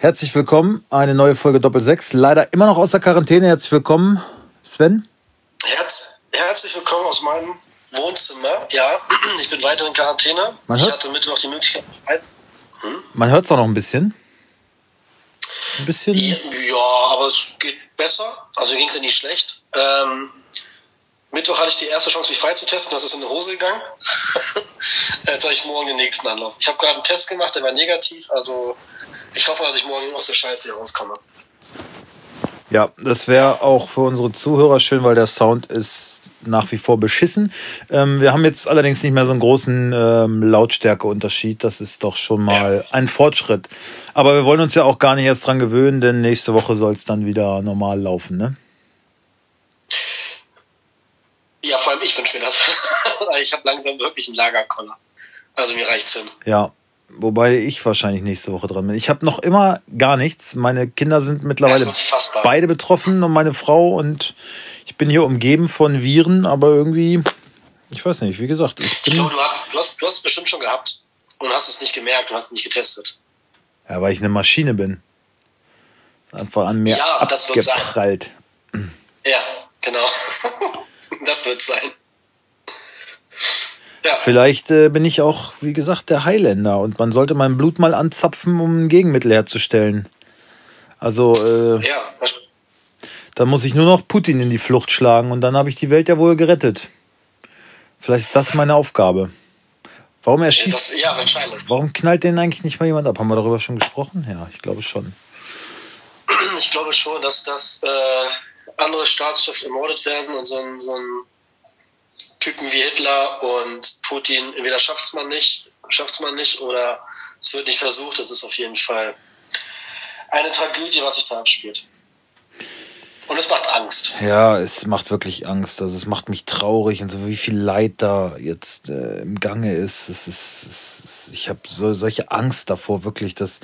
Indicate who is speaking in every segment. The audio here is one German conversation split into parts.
Speaker 1: Herzlich willkommen, eine neue Folge Doppel 6. Leider immer noch aus der Quarantäne. Herzlich willkommen, Sven.
Speaker 2: Herz, herzlich willkommen aus meinem Wohnzimmer. Ja, ich bin weiter in Quarantäne.
Speaker 1: Man
Speaker 2: ich
Speaker 1: hört-
Speaker 2: hatte Mittwoch die Möglichkeit.
Speaker 1: Man hört es auch noch ein bisschen. Ein bisschen.
Speaker 2: Ja, aber es geht besser. Also mir ging es ja nicht schlecht. Ähm, Mittwoch hatte ich die erste Chance, mich frei zu testen. Das ist in die Hose gegangen. Jetzt habe ich morgen den nächsten Anlauf. Ich habe gerade einen Test gemacht, der war negativ. Also ich hoffe, dass ich morgen aus der Scheiße hier rauskomme.
Speaker 1: Ja, das wäre auch für unsere Zuhörer schön, weil der Sound ist nach wie vor beschissen. Ähm, wir haben jetzt allerdings nicht mehr so einen großen ähm, Lautstärkeunterschied. Das ist doch schon mal ein Fortschritt. Aber wir wollen uns ja auch gar nicht erst dran gewöhnen, denn nächste Woche soll es dann wieder normal laufen, ne?
Speaker 2: Ja, vor allem ich wünsche mir das. ich habe langsam wirklich einen Lagerkoller. Also mir reicht's hin.
Speaker 1: Ja, wobei ich wahrscheinlich nächste Woche dran bin. Ich habe noch immer gar nichts. Meine Kinder sind mittlerweile beide betroffen und meine Frau und ich bin hier umgeben von Viren, aber irgendwie, ich weiß nicht, wie gesagt, ich
Speaker 2: Ich glaube, du hast, du, hast, du hast es bestimmt schon gehabt und hast es nicht gemerkt und hast nicht getestet.
Speaker 1: ja, weil ich eine Maschine bin. Einfach an mir
Speaker 2: Ja, das wird sein.
Speaker 1: abgeprallt.
Speaker 2: Ja, genau. das wird sein. Ja,
Speaker 1: Vielleicht äh, bin ich auch, wie gesagt, der Highlander und man sollte mein Blut mal anzapfen, um ein Gegenmittel herzustellen. Also, äh,
Speaker 2: ja,
Speaker 1: Dann muss ich nur noch Putin in die Flucht schlagen und dann habe ich die Welt ja wohl gerettet. Vielleicht ist das meine Aufgabe. Warum erschießt,
Speaker 2: das, ja, wahrscheinlich.
Speaker 1: warum knallt denn eigentlich nicht mal jemand ab? Haben wir darüber schon gesprochen? Ja, ich glaube schon.
Speaker 2: Ich glaube schon, dass das äh, andere Staatschefs ermordet werden und so ein, so ein Typen wie Hitler und Putin, entweder schafft's man nicht, schafft's man nicht oder es wird nicht versucht. Das ist auf jeden Fall eine Tragödie, was sich da abspielt. Und es macht Angst.
Speaker 1: Ja, es macht wirklich Angst. Also es macht mich traurig und so wie viel Leid da jetzt äh, im Gange ist. Es ist, es ist ich habe so solche Angst davor wirklich, dass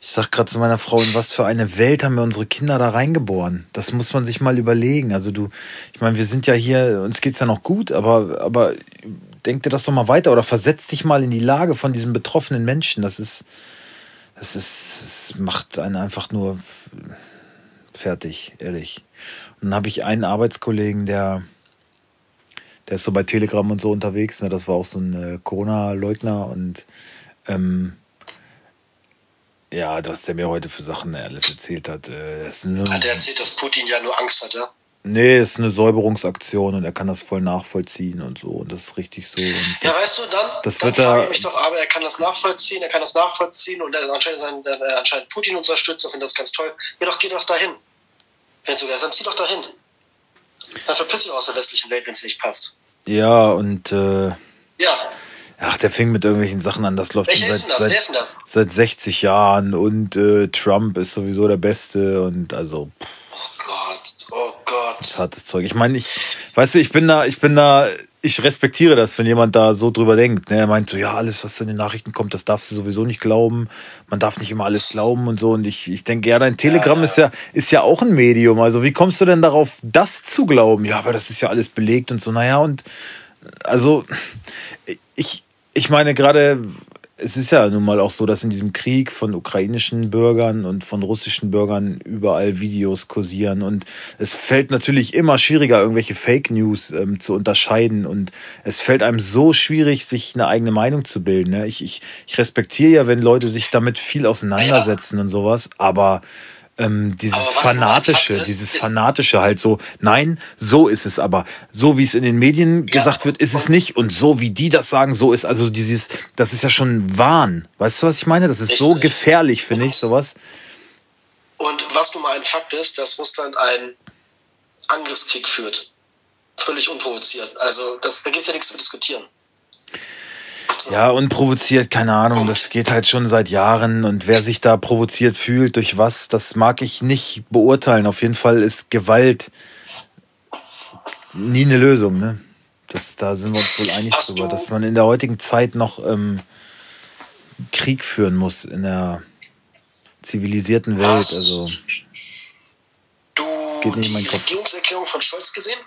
Speaker 1: ich sag gerade zu meiner Frau, in was für eine Welt haben wir unsere Kinder da reingeboren? Das muss man sich mal überlegen. Also du, ich meine, wir sind ja hier, uns geht's ja noch gut, aber aber denk dir das doch mal weiter oder versetz dich mal in die Lage von diesen betroffenen Menschen. Das ist das ist es macht einen einfach nur fertig, ehrlich. Und dann habe ich einen Arbeitskollegen, der, der ist so bei Telegram und so unterwegs. Ne? Das war auch so ein äh, Corona-Leugner und ähm, ja, was der mir heute für Sachen alles erzählt hat. Äh, ist eine,
Speaker 2: Hat er erzählt, dass Putin ja nur Angst hat, ja?
Speaker 1: nee, das ist eine Säuberungsaktion und er kann das voll nachvollziehen und so. Und das ist richtig so. Und
Speaker 2: Ja,
Speaker 1: das,
Speaker 2: weißt du, dann,
Speaker 1: das
Speaker 2: dann
Speaker 1: wird
Speaker 2: frage
Speaker 1: er-
Speaker 2: ich mich doch, aber er kann das nachvollziehen, er kann das nachvollziehen und er ist anscheinend, sein, äh, anscheinend Putin unterstützt und findet das ganz toll. Ja, doch, geh doch dahin. Wenn es so ist, dann zieh doch dahin. Dann verpiss dich aus der westlichen Welt, wenn es nicht passt.
Speaker 1: Ja, und äh,
Speaker 2: Ja,
Speaker 1: ach, der fing mit irgendwelchen Sachen an. Das läuft seit,
Speaker 2: das? Wer
Speaker 1: seit,
Speaker 2: ist denn das?
Speaker 1: seit 60 Jahren und äh, Trump ist sowieso der Beste und also pff,
Speaker 2: Oh Gott, oh Gott.
Speaker 1: hartes Zeug. Ich meine, ich, weißt du, ich bin da, ich bin da, ich respektiere das, wenn jemand da so drüber denkt. Ne? Er meint so, ja, alles, was in den Nachrichten kommt, das darfst du sowieso nicht glauben. Man darf nicht immer alles glauben und so. Und ich, ich denke, ja, dein Telegram
Speaker 2: Ja.
Speaker 1: ist ja, ist ja auch ein Medium. Also wie kommst du denn darauf, das zu glauben? Ja, weil das ist ja alles belegt und so. Naja, und also ich, ich meine gerade, es ist ja nun mal auch so, dass in diesem Krieg von ukrainischen Bürgern und von russischen Bürgern überall Videos kursieren und es fällt natürlich immer schwieriger, irgendwelche Fake News ähm, zu unterscheiden und es fällt einem so schwierig, sich eine eigene Meinung zu bilden. Ne? Ich, ich, ich respektiere ja, wenn Leute sich damit viel auseinandersetzen und sowas, aber ähm, dieses fanatische,
Speaker 2: ist,
Speaker 1: dieses fanatische halt so, nein, so ist es aber. So wie es in den Medien gesagt wird, ist es nicht. Und so wie die das sagen, so ist also dieses, das ist ja schon Wahn. Weißt du, was ich meine? Das ist so
Speaker 2: Richtig.
Speaker 1: gefährlich, finde ich, sowas.
Speaker 2: Und was nun mal ein Fakt ist, dass Russland einen Angriffskrieg führt. Völlig unprovoziert. Also das, da gibt es ja nichts zu diskutieren. So.
Speaker 1: Ja, unprovoziert, keine Ahnung, das geht halt schon seit Jahren und wer sich da provoziert fühlt, durch was, das mag ich nicht beurteilen. Auf jeden Fall ist Gewalt nie eine Lösung, ne? Das, da sind wir uns wohl einig
Speaker 2: Hast
Speaker 1: drüber, dass man in der heutigen Zeit noch ähm, Krieg führen muss in der zivilisierten Welt.
Speaker 2: Hast
Speaker 1: Also
Speaker 2: du
Speaker 1: geht nicht in meinen
Speaker 2: die
Speaker 1: Kopf.
Speaker 2: Regierungserklärung von Scholz gesehen?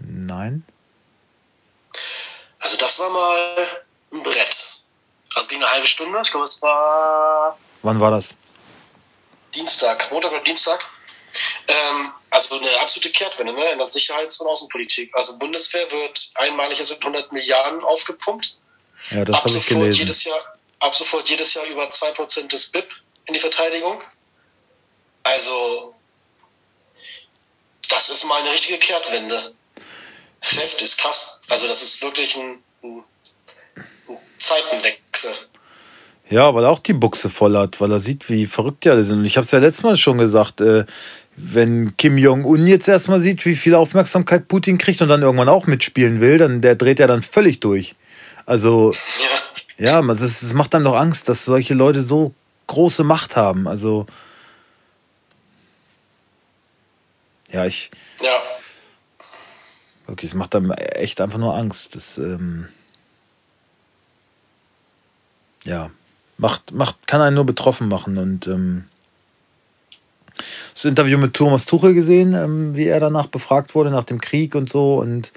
Speaker 1: nein.
Speaker 2: Also das war mal ein Brett. Also ging eine halbe Stunde. Ich glaube, es war.
Speaker 1: Wann war das?
Speaker 2: Dienstag, Montag oder Dienstag. Ähm, also eine absolute Kehrtwende ne, in der Sicherheits- und Außenpolitik. Also Bundeswehr wird einmalig also 100 Milliarden aufgepumpt.
Speaker 1: Ja, das habe ich gelesen.
Speaker 2: Jedes Jahr, ab sofort jedes Jahr über 2% des BIP in die Verteidigung. Also das ist mal eine richtige Kehrtwende. Theft ist krass. Also das ist wirklich ein, ein, ein Zeitenwechsel.
Speaker 1: Ja, weil er auch die Buchse voll hat, weil er sieht, wie verrückt die alle sind. Und ich habe es ja letztes Mal schon gesagt, äh, wenn Kim Jong-un jetzt erstmal sieht, wie viel Aufmerksamkeit Putin kriegt und dann irgendwann auch mitspielen will, dann der dreht ja dann völlig durch. Also, ja, ja es macht dann doch Angst, dass solche Leute so große Macht haben. Also, ja, ich.
Speaker 2: Ja.
Speaker 1: Wirklich, es macht dann echt einfach nur Angst. Das, ähm, ja, macht, macht, kann einen nur betroffen machen. Und ähm, das Interview mit Thomas Tuchel gesehen, ähm, wie er danach befragt wurde, nach dem Krieg und so. Und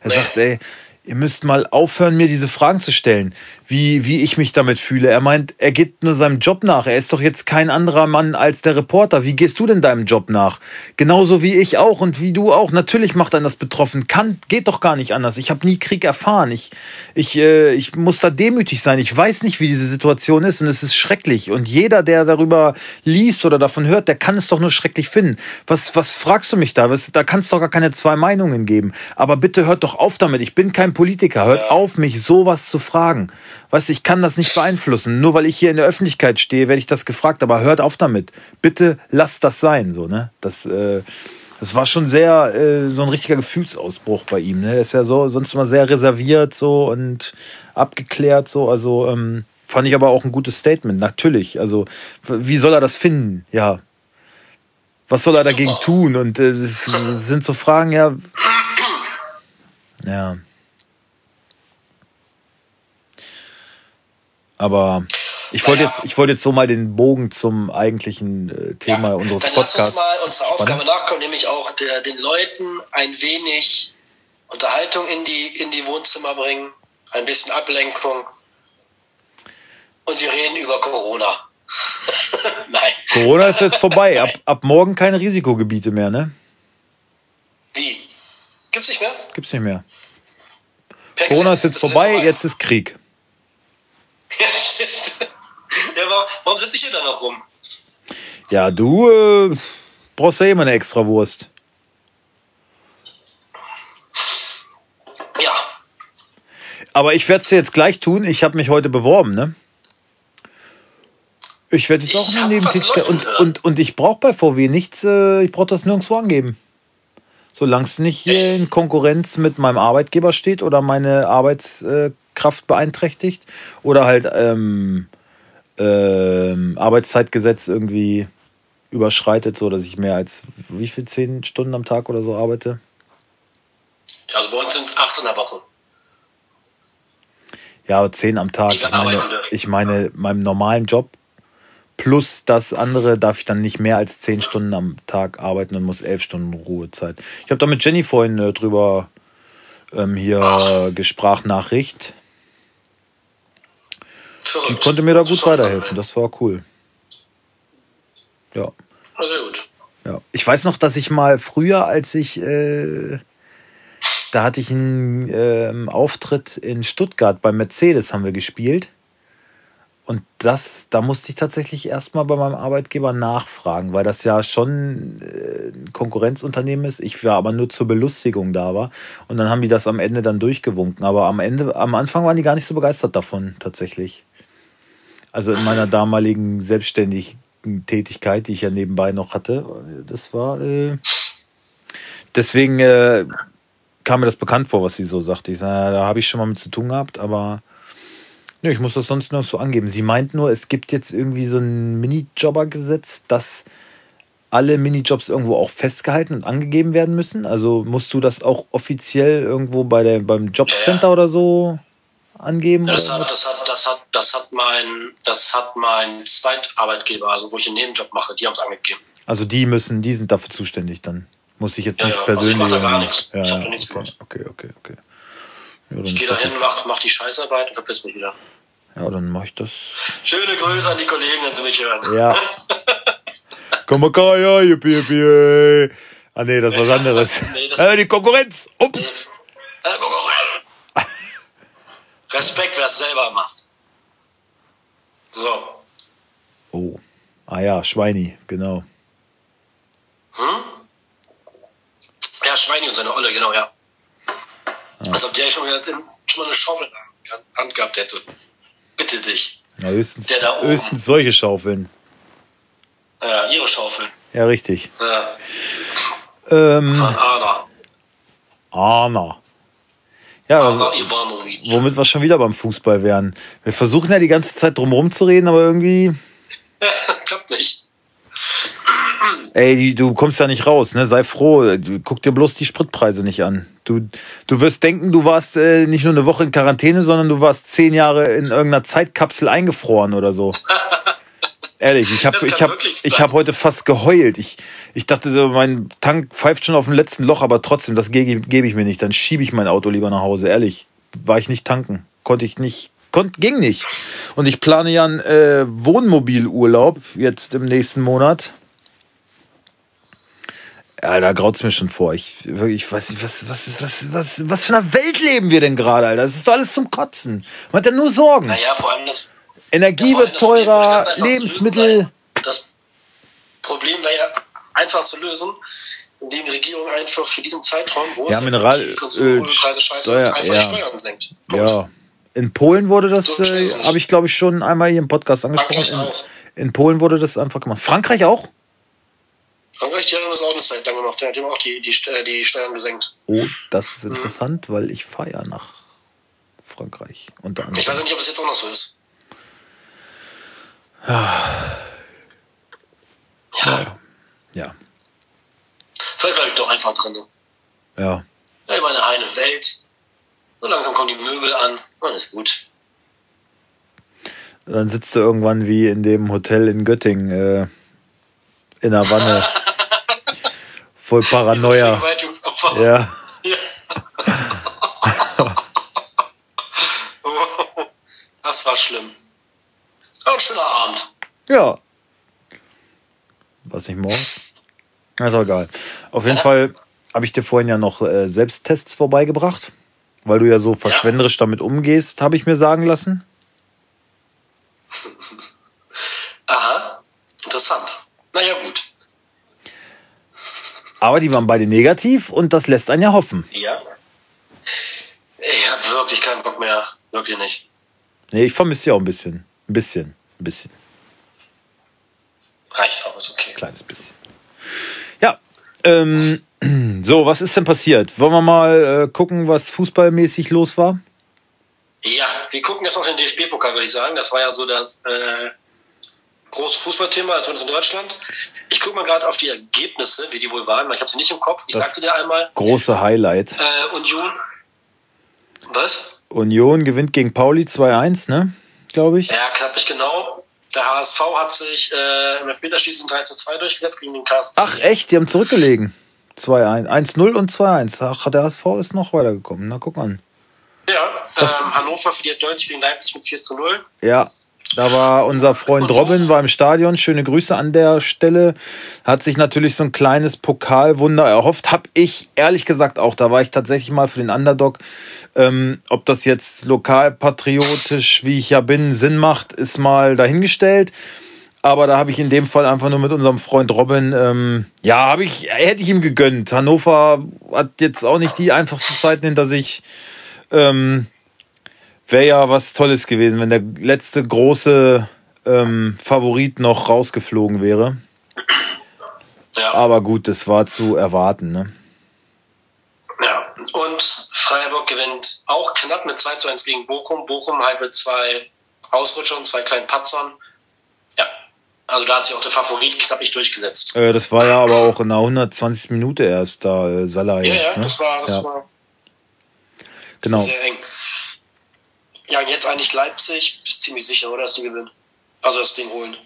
Speaker 1: er nee. sagt, ey, ihr müsst mal aufhören, mir diese Fragen zu stellen, wie, wie ich mich damit fühle. Er meint, er geht nur seinem Job nach. Er ist doch jetzt kein anderer Mann als der Reporter. Wie gehst du denn deinem Job nach? Genauso wie ich auch und wie du auch. Natürlich macht einen das betroffen. Kann, geht doch gar nicht anders. Ich habe nie Krieg erfahren. Ich, ich, äh, ich muss da demütig sein. Ich weiß nicht, wie diese Situation ist und es ist schrecklich. Und jeder, der darüber liest oder davon hört, der kann es doch nur schrecklich finden. Was, was fragst du mich da? Was, da kannst du doch gar keine zwei Meinungen geben. Aber bitte hört doch auf damit. Ich bin kein Politiker. Hört auf, mich sowas zu fragen. Weißt du, ich kann das nicht beeinflussen. Nur weil ich hier in der Öffentlichkeit stehe, werde ich das gefragt. Aber hört auf damit. Bitte lasst das sein. So, ne? Das, äh, das war schon sehr äh, so ein richtiger Gefühlsausbruch bei ihm. Ne? Er ist ja so sonst immer sehr reserviert so und abgeklärt so. Also ähm, fand ich aber auch ein gutes Statement. Natürlich. Also wie soll er das finden? Ja. Was soll er dagegen tun? Und äh, das sind so Fragen, ja. Ja. Aber ich wollte naja. jetzt, ich wollte jetzt so mal den Bogen zum eigentlichen äh, Thema ja, unseres dann Podcasts. Lass uns
Speaker 2: mal unserer Aufgabe nachkommen, nämlich auch der, den Leuten ein wenig Unterhaltung in die, in die Wohnzimmer bringen, ein bisschen Ablenkung. Und wir reden über Corona. Nein.
Speaker 1: Corona ist jetzt vorbei. Ab, ab morgen keine Risikogebiete mehr, ne?
Speaker 2: Wie? Gibt's nicht mehr?
Speaker 1: Gibt's nicht mehr. Corona ist jetzt vorbei, jetzt ist Krieg.
Speaker 2: Ja, ja, warum sitze ich hier da noch rum?
Speaker 1: Ja, du äh, brauchst ja immer eine extra Wurst.
Speaker 2: Ja.
Speaker 1: Aber ich werde es jetzt gleich tun. Ich habe mich heute beworben, ne? Ich werde jetzt auch eine Nebentätigkeit. Und, und, und ich brauche bei VW nichts, äh, ich brauche das nirgendwo angeben. Solange es nicht hier in Konkurrenz mit meinem Arbeitgeber steht oder meine Arbeits, äh, Kraft beeinträchtigt oder halt ähm, ähm, Arbeitszeitgesetz irgendwie überschreitet, so dass ich mehr als wie viel zehn Stunden am Tag oder so arbeite?
Speaker 2: Also bei uns sind es acht in der Woche.
Speaker 1: Ja, aber zehn am Tag. Ich meine, ich meine, meinem normalen Job plus das andere darf ich dann nicht mehr als zehn Stunden am Tag arbeiten und muss elf Stunden Ruhezeit. Ich habe da mit Jenny vorhin äh, drüber ähm, hier Ach. Gesprachnachricht. Verrückt. Die konnte mir da gut weiterhelfen. Das war cool. Ja.
Speaker 2: sehr gut.
Speaker 1: Ja. Ich weiß noch, dass ich mal früher, als ich, äh, da hatte ich einen äh, Auftritt in Stuttgart bei Mercedes haben wir gespielt. Und das, da musste ich tatsächlich erstmal bei meinem Arbeitgeber nachfragen, weil das ja schon äh, ein Konkurrenzunternehmen ist. Ich war aber nur zur Belustigung da war. Und dann haben die das am Ende dann durchgewunken. Aber am Ende, am Anfang waren die gar nicht so begeistert davon, tatsächlich. Also in meiner damaligen selbstständigen Tätigkeit, die ich ja nebenbei noch hatte. Das war. Äh, deswegen äh, kam mir das bekannt vor, was sie so sagte. Ich sage, da habe ich schon mal mit zu tun gehabt, aber ne, ich muss das sonst nur so angeben. Sie meint nur, es gibt jetzt irgendwie so ein Minijobber-Gesetz, dass alle Minijobs irgendwo auch festgehalten und angegeben werden müssen. Also musst du das auch offiziell irgendwo bei der, beim Jobcenter oder so angeben?
Speaker 2: Das hat, das hat, das hat, das hat mein, das hat mein Zweitarbeitgeber, also wo ich einen Nebenjob mache, die haben es angegeben.
Speaker 1: Also die müssen, die sind dafür zuständig dann. Muss ich jetzt ja, nicht ja, persönlich. Also ich mache da gar nichts. Ja, ich habe nichts
Speaker 2: okay,
Speaker 1: okay, okay, okay.
Speaker 2: Ja, ich gehe da hin, mach, mach die Scheißarbeit und verpiss mich wieder.
Speaker 1: Ja, dann mach ich das.
Speaker 2: Schöne Grüße an die Kollegen, wenn sie mich hören.
Speaker 1: Ja. Kamakaya, yippie, yippie. Ah, nee, das ist was anderes.
Speaker 2: Nee, das-
Speaker 1: äh, die Konkurrenz. Ups.
Speaker 2: Konkurrent. Respekt, wer es selber macht. So.
Speaker 1: Oh. Ah ja, Schweini, genau.
Speaker 2: Hm? Ja, Schweini und seine Olle, genau, ja. Als ob der schon mal, schon mal eine Schaufel in der Hand gehabt hätte. Bitte dich.
Speaker 1: Ja, höchstens,
Speaker 2: Der da oben.
Speaker 1: höchstens solche Schaufeln.
Speaker 2: Ja, ihre Schaufeln.
Speaker 1: Ja, richtig.
Speaker 2: Ja,
Speaker 1: Ähm,
Speaker 2: von Anna.
Speaker 1: Anna. Ja, also,
Speaker 2: Ivanovic.
Speaker 1: womit wir schon wieder beim Fußball wären. Wir versuchen ja die ganze Zeit drumherum zu reden, aber irgendwie,
Speaker 2: Klappt nicht.
Speaker 1: ey, du kommst ja nicht raus, ne? Sei froh. Du, guck dir bloß die Spritpreise nicht an. Du, du wirst denken, du warst äh, nicht nur eine Woche in Quarantäne, sondern du warst zehn Jahre in irgendeiner Zeitkapsel eingefroren oder so. Ehrlich, ich habe ich hab, ich hab heute fast geheult. Ich, ich dachte, so, mein Tank pfeift schon auf dem letzten Loch, aber trotzdem, das gebe gebe ich mir nicht. Dann schiebe ich mein Auto lieber nach Hause. Ehrlich, war ich nicht tanken. Konnte ich nicht. Konnt, ging nicht. Und ich plane ja einen äh, Wohnmobilurlaub jetzt im nächsten Monat. Ja, da graut's mir schon vor. Ich, ich weiß nicht, was, was, was, was, was für einer Welt leben wir denn gerade, Alter? Das ist doch alles zum Kotzen. Man hat ja nur Sorgen.
Speaker 2: Naja, vor allem das.
Speaker 1: Energie
Speaker 2: Ja,
Speaker 1: wird teurer, Lebensmittel.
Speaker 2: Das Problem wäre ja einfach zu lösen, indem die Regierung einfach für diesen Zeitraum, wo
Speaker 1: Ja,
Speaker 2: es
Speaker 1: Mineral-
Speaker 2: Konsumpreise scheiße
Speaker 1: Steuer,
Speaker 2: einfach
Speaker 1: ja.
Speaker 2: die Steuern senkt. Punkt.
Speaker 1: Ja. In Polen wurde das, äh, habe ich glaube ich schon einmal hier im Podcast angesprochen. In, in Polen wurde das einfach gemacht. Frankreich auch?
Speaker 2: Frankreich, die haben das auch eine Zeit lang gemacht. Die haben auch die, die, die Steuern gesenkt.
Speaker 1: Oh, das
Speaker 2: Mhm.
Speaker 1: ist interessant, weil ich fahre ja nach Frankreich unter
Speaker 2: Ich weiß
Speaker 1: anderem.
Speaker 2: nicht, ob es jetzt auch noch so ist.
Speaker 1: Ja. Ja.
Speaker 2: Vielleicht bleibe ich doch einfach drin.
Speaker 1: Ja.
Speaker 2: Ja, ich meine, eine Welt. So langsam kommen die Möbel an. Dann ist gut.
Speaker 1: Dann sitzt du irgendwann wie in dem Hotel in Göttingen äh, in der Wanne. Voll Paranoia. Ja.
Speaker 2: Ja. das war schlimm. Ein schöner Abend.
Speaker 1: Ja. Was nicht morgens? Na, Ist auch egal. Auf jeden Fall habe ich dir vorhin ja noch äh, Selbsttests vorbeigebracht, weil du ja so verschwenderisch damit umgehst, habe ich mir sagen lassen.
Speaker 2: Aha. Interessant. Naja, gut.
Speaker 1: Aber die waren beide negativ und das lässt einen ja hoffen.
Speaker 2: Ja. Ich habe wirklich keinen Bock mehr. Wirklich nicht.
Speaker 1: Nee, ich vermisse ja auch ein bisschen. Ein bisschen. Ein bisschen.
Speaker 2: Reicht auch, ist okay.
Speaker 1: Kleines bisschen. Ja. Ähm, so, was ist denn passiert? Wollen wir mal äh, gucken, was fußballmäßig los war?
Speaker 2: Ja, wir gucken jetzt auf den DFB-Pokal, würde ich sagen. Das war ja so das äh, große Fußballthema, zumindest in Deutschland. Ich gucke mal gerade auf die Ergebnisse, wie die wohl waren, weil ich habe sie nicht im Kopf. Ich
Speaker 1: Das-
Speaker 2: sagte dir einmal,
Speaker 1: Große Highlight.
Speaker 2: äh, Union. Was?
Speaker 1: Union gewinnt gegen Pauli 2-1, ne? Glaube ich.
Speaker 2: Ja, knapp genau. Der HSV hat sich äh, im Elfmeterschießen 3 zu 2 durchgesetzt gegen den KSC.
Speaker 1: Ach, echt? Die haben zurückgelegen. 2-1. 1-0 und 2-1. Ach, der HSV ist noch weitergekommen. Na, guck an.
Speaker 2: Ja, ähm, Hannover verliert deutlich gegen Leipzig mit 4 zu 0.
Speaker 1: Ja, da war unser Freund Robin, war im Stadion. Schöne Grüße an der Stelle. Hat sich natürlich so ein kleines Pokalwunder erhofft. Hab ich ehrlich gesagt auch. Da war ich tatsächlich mal für den Underdog. Ähm, ob das jetzt lokalpatriotisch, wie ich ja bin, Sinn macht, ist mal dahingestellt. Aber da habe ich in dem Fall einfach nur mit unserem Freund Robin, ähm, ja, habe ich, hätte ich ihm gegönnt. Hannover hat jetzt auch nicht die einfachsten Zeiten hinter sich. Ähm, Wäre ja was Tolles gewesen, wenn der letzte große ähm, Favorit noch rausgeflogen wäre.
Speaker 2: Ja.
Speaker 1: Aber gut, das war zu erwarten. Ne?
Speaker 2: Ja, und Freiburg gewinnt auch knapp mit 2 zu 1 gegen Bochum. Bochum halt mit zwei Ausrutschern, zwei kleinen Patzern. Ja, also da hat sich auch der Favorit knapp nicht durchgesetzt.
Speaker 1: Äh, das war ja aber auch in der 120. Minute erst da, äh, Salah.
Speaker 2: Ja, ja,
Speaker 1: ne?
Speaker 2: das war, das
Speaker 1: ja,
Speaker 2: war
Speaker 1: genau.
Speaker 2: sehr eng. Ja, jetzt eigentlich Leipzig, bist ziemlich sicher, oder, dass die gewinnen? Also das Ding holen.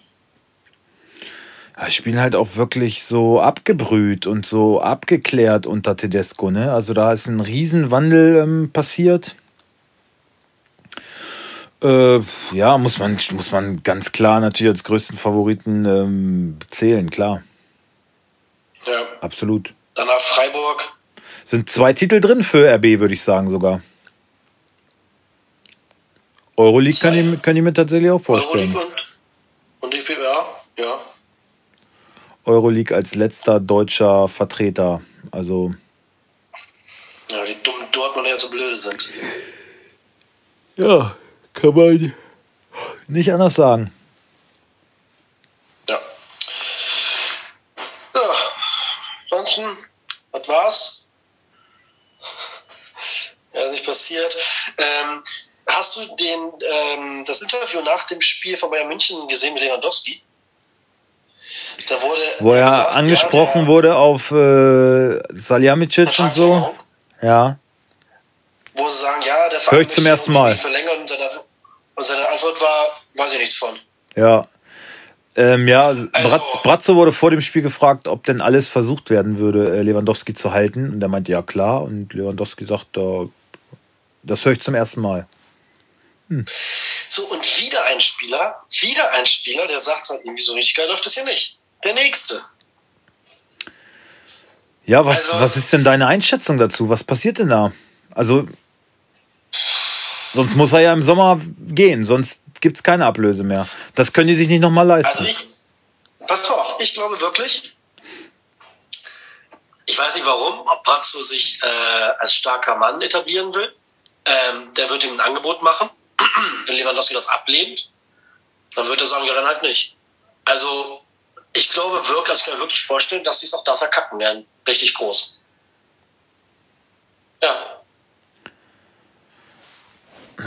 Speaker 1: Spielen halt auch wirklich so abgebrüht und so abgeklärt unter Tedesco. Ne? Also da ist ein Riesenwandel ähm, passiert. Äh, ja, muss man, muss man ganz klar natürlich als größten Favoriten ähm, zählen, klar.
Speaker 2: Ja.
Speaker 1: Absolut.
Speaker 2: Danach Freiburg.
Speaker 1: Sind zwei Titel drin für RB, würde ich sagen sogar. Euroleague kann ich, kann ich mir tatsächlich auch vorstellen.
Speaker 2: Euroleague und, und DFB, ja.
Speaker 1: Euroleague als letzter deutscher Vertreter. Also.
Speaker 2: Ja, die dummen Dortmunder ja so blöde sind.
Speaker 1: Ja, kann man nicht anders sagen.
Speaker 2: Ja. Ja. Ansonsten, was war's? Ja, ist nicht passiert. Ähm, hast du den, ähm, das Interview nach dem Spiel von Bayern München gesehen mit Lewandowski?
Speaker 1: Wo er
Speaker 2: gesagt,
Speaker 1: angesprochen
Speaker 2: ja, der
Speaker 1: wurde auf äh, Salihamidzic und so. Ja.
Speaker 2: Wo sie sagen, ja, der
Speaker 1: Hör ich zum ersten Mal.
Speaker 2: Verlängern und seine, und seine Antwort war, weiß ich nichts von.
Speaker 1: Ja. Ähm, ja,
Speaker 2: Also-
Speaker 1: Bratz, Bratzo wurde vor dem Spiel gefragt, ob denn alles versucht werden würde, äh, Lewandowski zu halten. Und er meinte, ja klar. Und Lewandowski sagt, das höre ich zum ersten Mal.
Speaker 2: So, und wieder ein Spieler, wieder ein Spieler, der sagt, so, irgendwie so richtig geil läuft das hier nicht. Der nächste.
Speaker 1: Ja, was,
Speaker 2: Also-
Speaker 1: was ist denn deine Einschätzung dazu? Was passiert denn da? Also, sonst muss er ja im Sommer gehen, sonst gibt's keine Ablöse mehr. Das können die sich nicht nochmal
Speaker 2: Also
Speaker 1: leisten.
Speaker 2: ich, pass auf, ich glaube wirklich, ich weiß nicht warum, ob Brazzo sich äh, als starker Mann etablieren will. Ähm, der wird ihm ein Angebot machen. Wenn Lewandowski das ablehnt, dann wird er sagen, ja, dann halt nicht. Also, ich glaube wirklich, also ich kann mir wirklich vorstellen, dass sie es auch da verkacken werden. Richtig groß. Ja.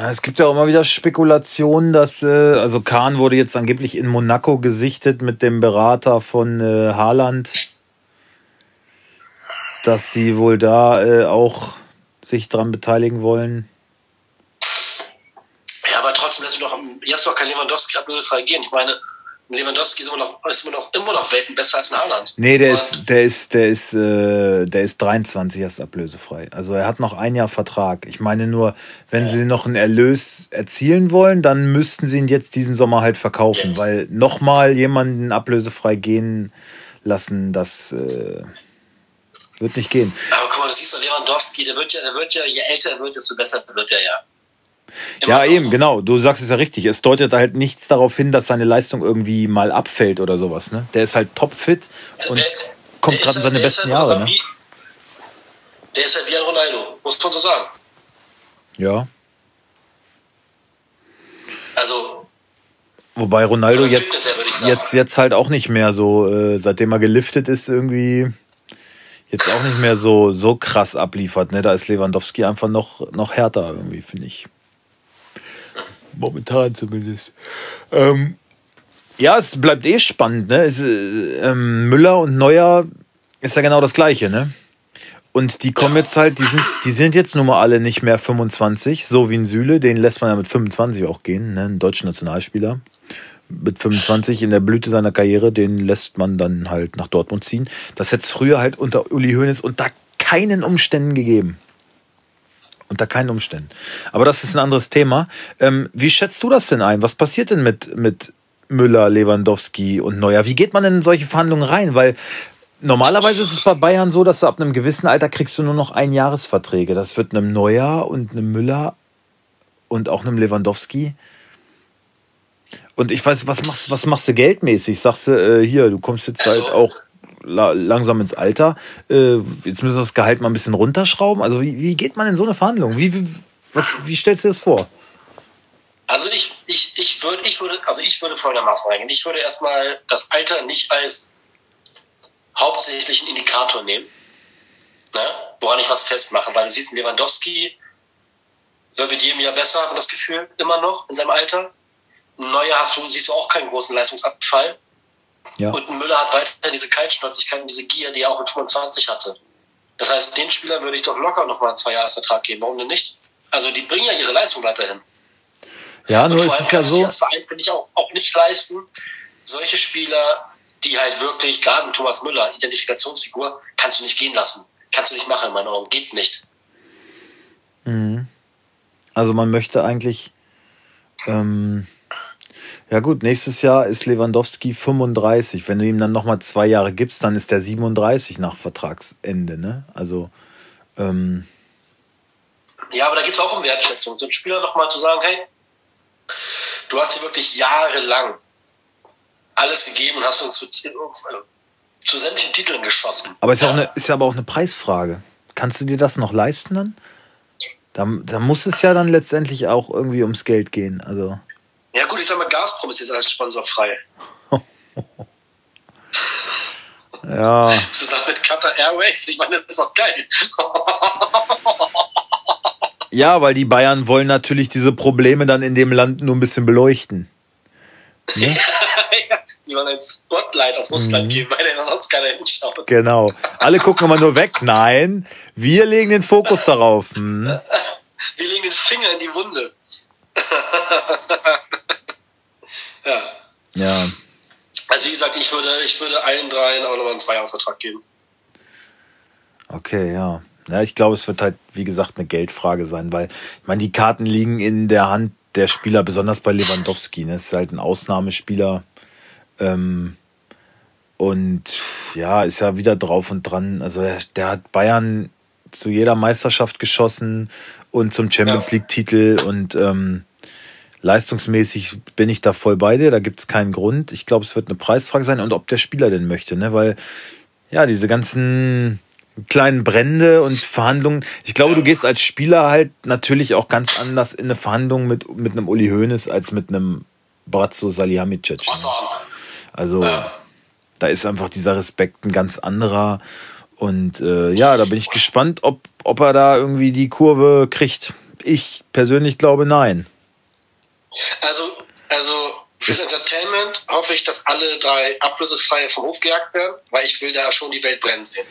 Speaker 1: Es gibt ja auch immer wieder Spekulationen, dass, äh, also Kahn wurde jetzt angeblich in Monaco gesichtet mit dem Berater von äh, Haaland, dass sie wohl da äh, auch sich dran beteiligen wollen.
Speaker 2: Ja, aber trotzdem lässt doch, jetzt noch kein Lewandowski ablösefrei gehen. Ich meine, ein Lewandowski ist immer noch, ist immer noch, immer noch Welten besser als ein Haaland.
Speaker 1: Nee, der
Speaker 2: Und-
Speaker 1: ist, der ist, der ist, äh, der ist 23 erst ablösefrei. Also er hat noch ein Jahr Vertrag. Ich meine nur, wenn sie noch einen Erlös erzielen wollen, dann müssten sie ihn jetzt diesen Sommer halt verkaufen,
Speaker 2: Jetzt.
Speaker 1: weil nochmal jemanden ablösefrei gehen lassen, das äh, wird nicht gehen.
Speaker 2: Aber guck mal, du siehst doch Lewandowski, der wird ja, der wird ja, je älter er wird, desto besser wird er ja. Immer
Speaker 1: Ja, eben, genau. Du sagst es ja richtig. Es deutet halt nichts darauf hin, dass seine Leistung irgendwie mal abfällt oder sowas. Ne? Der ist halt topfit und
Speaker 2: Der-
Speaker 1: kommt gerade in
Speaker 2: halt-
Speaker 1: seine besten
Speaker 2: halt
Speaker 1: Jahre. Ne?
Speaker 2: Wie- Der ist halt wie ein Ronaldo, muss man so sagen.
Speaker 1: Ja.
Speaker 2: Also,
Speaker 1: Wobei Ronaldo jetzt,
Speaker 2: her,
Speaker 1: jetzt, jetzt halt auch nicht mehr so, äh, seitdem er geliftet ist, irgendwie jetzt auch nicht mehr so, so krass abliefert. Ne? Da ist Lewandowski einfach noch, noch härter irgendwie, finde ich. Momentan zumindest. Ähm, ja, es bleibt eh spannend. Ne? Es, äh, ähm, Müller und Neuer ist ja genau das Gleiche. Ne? Und die kommen jetzt halt, die sind, die sind jetzt nun mal alle nicht mehr 25, so wie ein Süle, den lässt man ja mit 25 auch gehen, ne? ein deutscher Nationalspieler. Mit 25 in der Blüte seiner Karriere, den lässt man dann halt nach Dortmund ziehen. Das hätte es früher halt unter Uli Hoeneß unter keinen Umständen gegeben. Unter keinen Umständen. Aber das ist ein anderes Thema. Ähm, wie schätzt du das denn ein? Was passiert denn mit, mit Müller, Lewandowski und Neuer? Wie geht man denn in solche Verhandlungen rein? Weil normalerweise ist es bei Bayern so, dass du ab einem gewissen Alter kriegst du nur noch Einjahresverträge. Das wird einem Neuer und einem Müller und auch einem Lewandowski. Und ich weiß, was machst, was machst du geldmäßig? Sagst du, äh, hier, du kommst jetzt
Speaker 2: Also-
Speaker 1: halt auch la langsam ins Alter. Äh, jetzt müssen wir das Gehalt mal ein bisschen runterschrauben. Also wie, wie geht man in so eine Verhandlung? Wie, wie, was, wie stellst du das vor?
Speaker 2: also ich, ich, ich würde, ich würde, also ich würde folgendermaßen reingehen. Ich würde erstmal das Alter nicht als hauptsächlichen Indikator nehmen, ne? woran ich was festmache, weil du siehst, Lewandowski wird mit jedem Jahr besser, man das Gefühl, immer noch in seinem Alter. Neuer hast du, siehst du auch keinen großen Leistungsabfall.
Speaker 1: Ja.
Speaker 2: Und Müller hat weiter diese Kaltschnäuzigkeit und diese Gier, die er auch mit 25 hatte. Das heißt, den Spielern würde ich doch locker nochmal einen Zwei-Jahres-Vertrag geben. Warum denn nicht? Also die bringen ja ihre Leistung weiterhin.
Speaker 1: Ja, nur ist es ja so.
Speaker 2: dir als Verein, finde ich, auch, auch nicht leisten, solche Spieler, die halt wirklich, gerade Thomas Müller, Identifikationsfigur, kannst du nicht gehen lassen. Kannst du nicht machen, in meinen Augen. Geht nicht.
Speaker 1: Mhm. Also man möchte eigentlich Ähm, ja gut, nächstes Jahr ist Lewandowski 35. Wenn du ihm dann nochmal zwei Jahre gibst, dann ist der 37 nach Vertragsende. Ne? Also ähm,
Speaker 2: ja, aber da geht es auch um Wertschätzung. So ein Spieler nochmal zu sagen, hey, du hast hier wirklich jahrelang alles gegeben und hast uns zu, zu sämtlichen Titeln geschossen.
Speaker 1: Aber ist ja, auch eine, ist ja aber auch eine Preisfrage. Kannst du dir das noch leisten dann? Da, da muss es ja dann letztendlich auch irgendwie ums Geld gehen. Also.
Speaker 2: Ja gut, ich sag mal, Gazprom ist jetzt als Sponsor frei.
Speaker 1: ja.
Speaker 2: Zusammen mit Qatar Airways, ich meine, das ist doch geil.
Speaker 1: ja, weil die Bayern wollen natürlich diese Probleme dann in dem Land nur ein bisschen beleuchten.
Speaker 2: Ne? Sie wollen ein Spotlight auf Russland mhm. geben, weil da sonst keiner hinschaut.
Speaker 1: Genau. Alle gucken immer nur weg. Nein, wir legen den Fokus darauf. Hm.
Speaker 2: Wir legen den Finger in die Wunde. Ja.
Speaker 1: Ja.
Speaker 2: Also wie gesagt, ich würde, ich würde allen dreien auch nochmal einen Zweijahresvertrag geben.
Speaker 1: Okay, ja. Ja, ich glaube, es wird halt, wie gesagt, eine Geldfrage sein, weil, ich meine, die Karten liegen in der Hand der Spieler, besonders bei Lewandowski. Ne? Es ist halt ein Ausnahmespieler. Ähm, und ja, ist ja wieder drauf und dran. Also der, der hat Bayern zu jeder Meisterschaft geschossen und zum Champions League-Titel und ähm, leistungsmäßig bin ich da voll bei dir, da gibt es keinen Grund. Ich glaube, es wird eine Preisfrage sein und ob der Spieler denn möchte, ne? Weil ja, diese ganzen kleinen Brände und Verhandlungen. Ich glaube, du gehst als Spieler halt natürlich auch ganz anders in eine Verhandlung mit, mit einem Uli Hoeneß als mit einem Brazzo Salihamidzic. Ne? Also da ist einfach dieser Respekt ein ganz anderer. Und äh, ja, da bin ich gespannt, ob, ob er da irgendwie die Kurve kriegt. Ich persönlich glaube nein.
Speaker 2: Also, also fürs Entertainment hoffe ich, dass alle drei ablösefrei vom Hof gejagt werden, weil ich will da schon die Welt brennen sehen.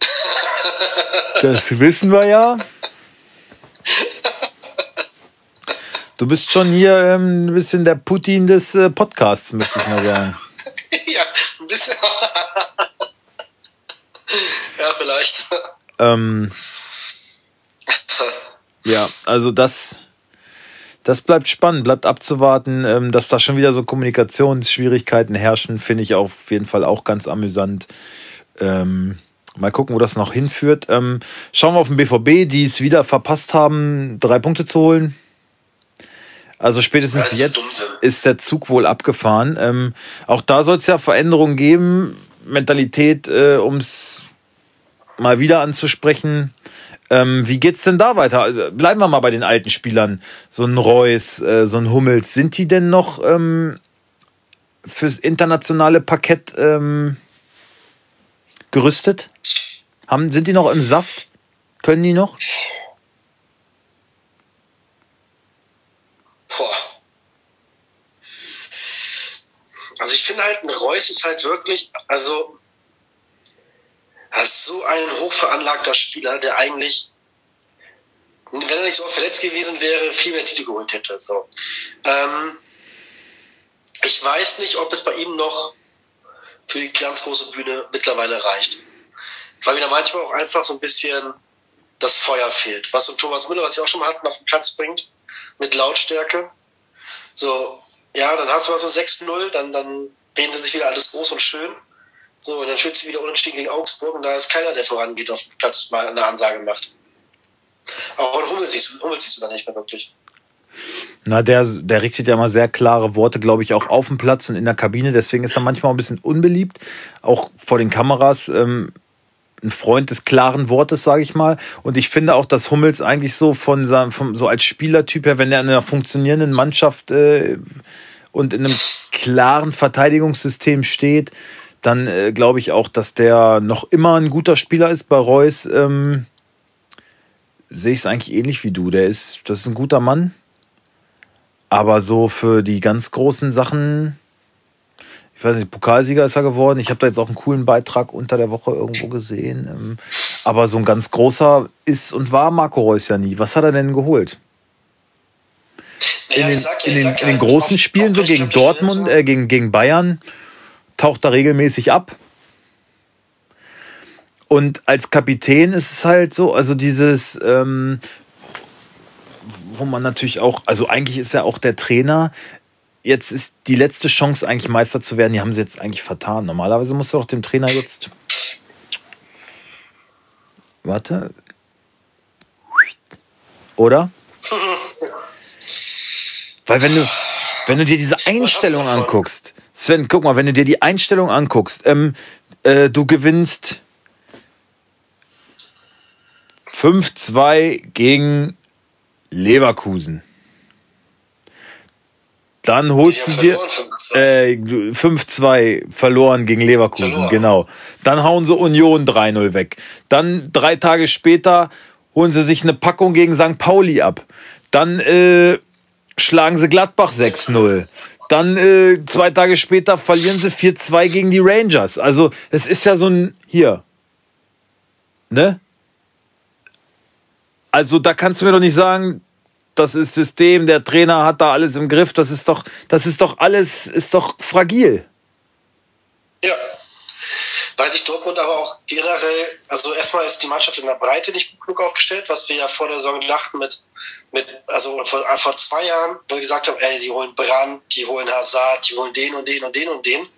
Speaker 1: Das wissen wir ja. Du bist schon hier ähm, ein bisschen der Putin des äh, Podcasts, möchte ich mal sagen.
Speaker 2: ja, ein bisschen. ja, vielleicht.
Speaker 1: Ähm, ja, also das, das bleibt spannend, bleibt abzuwarten. Ähm, dass da schon wieder so Kommunikationsschwierigkeiten herrschen, finde ich auf jeden Fall auch ganz amüsant. Ähm, mal gucken, wo das noch hinführt. Ähm, schauen wir auf den BVB, die es wieder verpasst haben, drei Punkte zu holen. Also spätestens jetzt ist der Zug wohl abgefahren. Ähm, auch da soll es ja Veränderungen geben. Mentalität, äh, um es mal wieder anzusprechen. Ähm, wie geht's denn da weiter? Also, bleiben wir mal bei den alten Spielern. So ein Reus, äh, so ein Hummels. Sind die denn noch ähm, fürs internationale Parkett ähm, gerüstet? Haben, sind die noch im Saft? Können die noch?
Speaker 2: Also ich finde halt, ein Reus ist halt wirklich, also er ist so ein hochveranlagter Spieler, der eigentlich, wenn er nicht so verletzt gewesen wäre, viel mehr Titel geholt hätte. So. Ähm, ich weiß nicht, ob es bei ihm noch für die ganz große Bühne mittlerweile reicht. Weil mir da manchmal auch einfach so ein bisschen das Feuer fehlt. Was so Thomas Müller, was sie auch schon mal hatten, auf den Platz bringt, mit Lautstärke. So, ja, dann hast du was um 6-0, dann, dann reden sie sich wieder alles groß und schön. So, und dann führt sie wieder unentschieden gegen Augsburg und da ist keiner, der vorangeht auf dem Platz, mal eine Ansage macht. Auch von Hummel siehst, du, Hummel siehst du da nicht mehr wirklich.
Speaker 1: Na, der, der richtet ja mal sehr klare Worte, glaube ich, auch auf dem Platz und in der Kabine. Deswegen ist er manchmal ein bisschen unbeliebt, auch vor den Kameras. Ähm, ein Freund des klaren Wortes, sage ich mal. Und ich finde auch, dass Hummels eigentlich so von seinem, vom, so als Spielertyp her, wenn er in einer funktionierenden Mannschaft äh, und in einem klaren Verteidigungssystem steht, dann äh, glaube ich auch, dass der noch immer ein guter Spieler ist bei Reus. Ähm, Sehe ich es eigentlich ähnlich wie du. Der ist, das ist ein guter Mann. Aber so für die ganz großen Sachen, ich weiß nicht, Pokalsieger ist er geworden. Ich habe da jetzt auch einen coolen Beitrag unter der Woche irgendwo gesehen. Ähm, aber so ein ganz großer ist und war Marco Reus ja nie. Was hat er denn geholt? in, den, in, den, in den großen Spielen, so gegen Dortmund, äh, gegen, gegen Bayern, taucht er regelmäßig ab. Und als Kapitän ist es halt so, also dieses, ähm, wo man natürlich auch, also eigentlich ist ja auch der Trainer, jetzt ist die letzte Chance eigentlich Meister zu werden, die haben sie jetzt eigentlich vertan. Normalerweise muss auch dem Trainer jetzt. Warte. Oder? Weil wenn du, wenn du dir diese Einstellung anguckst, Sven, guck mal, wenn du dir die Einstellung anguckst, ähm, äh, du gewinnst 5-2 gegen Leverkusen. Dann holst du dir äh, 5-2 verloren gegen Leverkusen, verloren. genau. Dann hauen sie Union 3-0 weg. Dann drei Tage später holen sie sich eine Packung gegen St. Pauli ab. Dann äh, schlagen sie Gladbach 6-0. Dann äh, zwei Tage später verlieren sie 4-2 gegen die Rangers. Also es ist ja so ein hier. Ne? Also da kannst du mir doch nicht sagen, das ist System, der Trainer hat da alles im Griff. Das ist doch, das ist doch alles, ist doch fragil.
Speaker 2: Ja. Weil sich Dortmund aber auch generell, also erstmal ist die Mannschaft in der Breite nicht gut genug aufgestellt, was wir ja vor der Saison dachten mit, mit also vor, vor zwei Jahren, wo wir gesagt haben, ey, sie holen Brand, die holen Hazard, die holen den und den und den und den.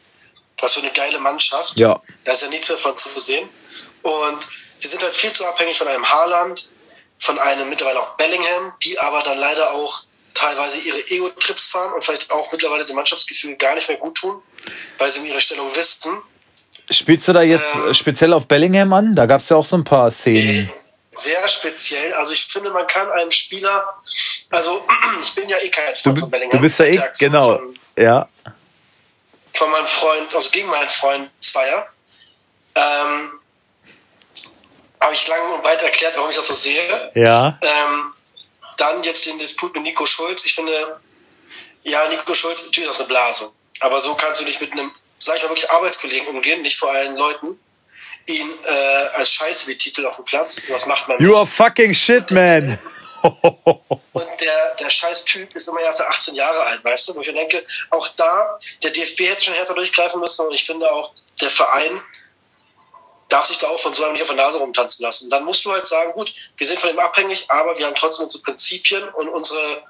Speaker 2: Was für eine geile Mannschaft.
Speaker 1: Ja.
Speaker 2: Da ist ja nichts mehr von zu sehen. Und sie sind halt viel zu abhängig von einem Haaland, von einem mittlerweile auch Bellingham, die aber dann leider auch teilweise ihre Ego-Trips fahren und vielleicht auch mittlerweile dem Mannschaftsgefühl gar nicht mehr gut tun, weil sie um ihre Stellung wissen.
Speaker 1: Spielst du da jetzt ähm, speziell auf Bellingham an? Da gab es ja auch so ein paar Szenen.
Speaker 2: Sehr speziell. Also ich finde, man kann einem Spieler, also ich bin ja eh kein Fan
Speaker 1: von Bellingham. Du bist ja eh, genau, von, ja.
Speaker 2: Von meinem Freund, also gegen meinen Freund Zweier. Ähm, habe ich lange und weit erklärt, warum ich das so sehe.
Speaker 1: Ja.
Speaker 2: Ähm, dann jetzt den Disput mit Nico Schulz. Ich finde, ja, Nico Schulz, natürlich ist das eine Blase. Aber so kannst du nicht mit einem, sag ich mal, wirklich Arbeitskollegen umgehen, nicht vor allen Leuten. Ihn äh, als Scheiße betiteln auf dem Platz. Was macht man
Speaker 1: You nicht. are fucking shit, man.
Speaker 2: und der, der scheiß Typ ist immer erst 18 Jahre alt, weißt du? Wo ich denke, auch da, der DFB hätte schon härter durchgreifen müssen und ich finde auch, der Verein darf sich da auch von so einem nicht auf der Nase rumtanzen lassen. Dann musst du halt sagen, gut, wir sind von ihm abhängig, aber wir haben trotzdem unsere Prinzipien und unsere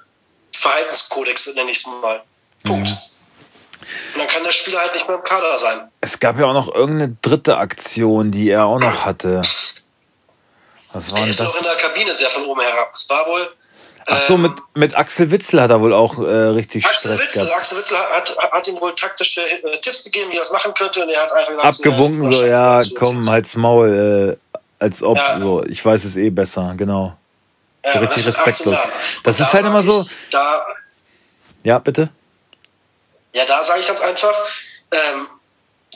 Speaker 2: Verhaltenskodexe, nenne ich es mal. Punkt. Mhm. Und dann kann der Spieler halt nicht mehr im Kader sein.
Speaker 1: Es gab ja auch noch irgendeine dritte Aktion, die er auch noch hatte.
Speaker 2: Was war er ist das? auch in der Kabine sehr von oben herab. Es war wohl,
Speaker 1: Ach so, mit, mit Axel Witzel hat er wohl auch äh, richtig
Speaker 2: Axel Stress Witzel, gehabt. Axel Witzel hat, hat ihm wohl taktische äh, Tipps gegeben, wie er es machen könnte und er hat einfach
Speaker 1: gesagt, abgewunken so, ja, komm, halt's Maul, äh, als ob, ja. so, ich weiß es eh besser, genau. So richtig respektlos. Das ist halt immer so.
Speaker 2: Da,
Speaker 1: ja, bitte?
Speaker 2: Ja, da sage ich ganz einfach, ähm,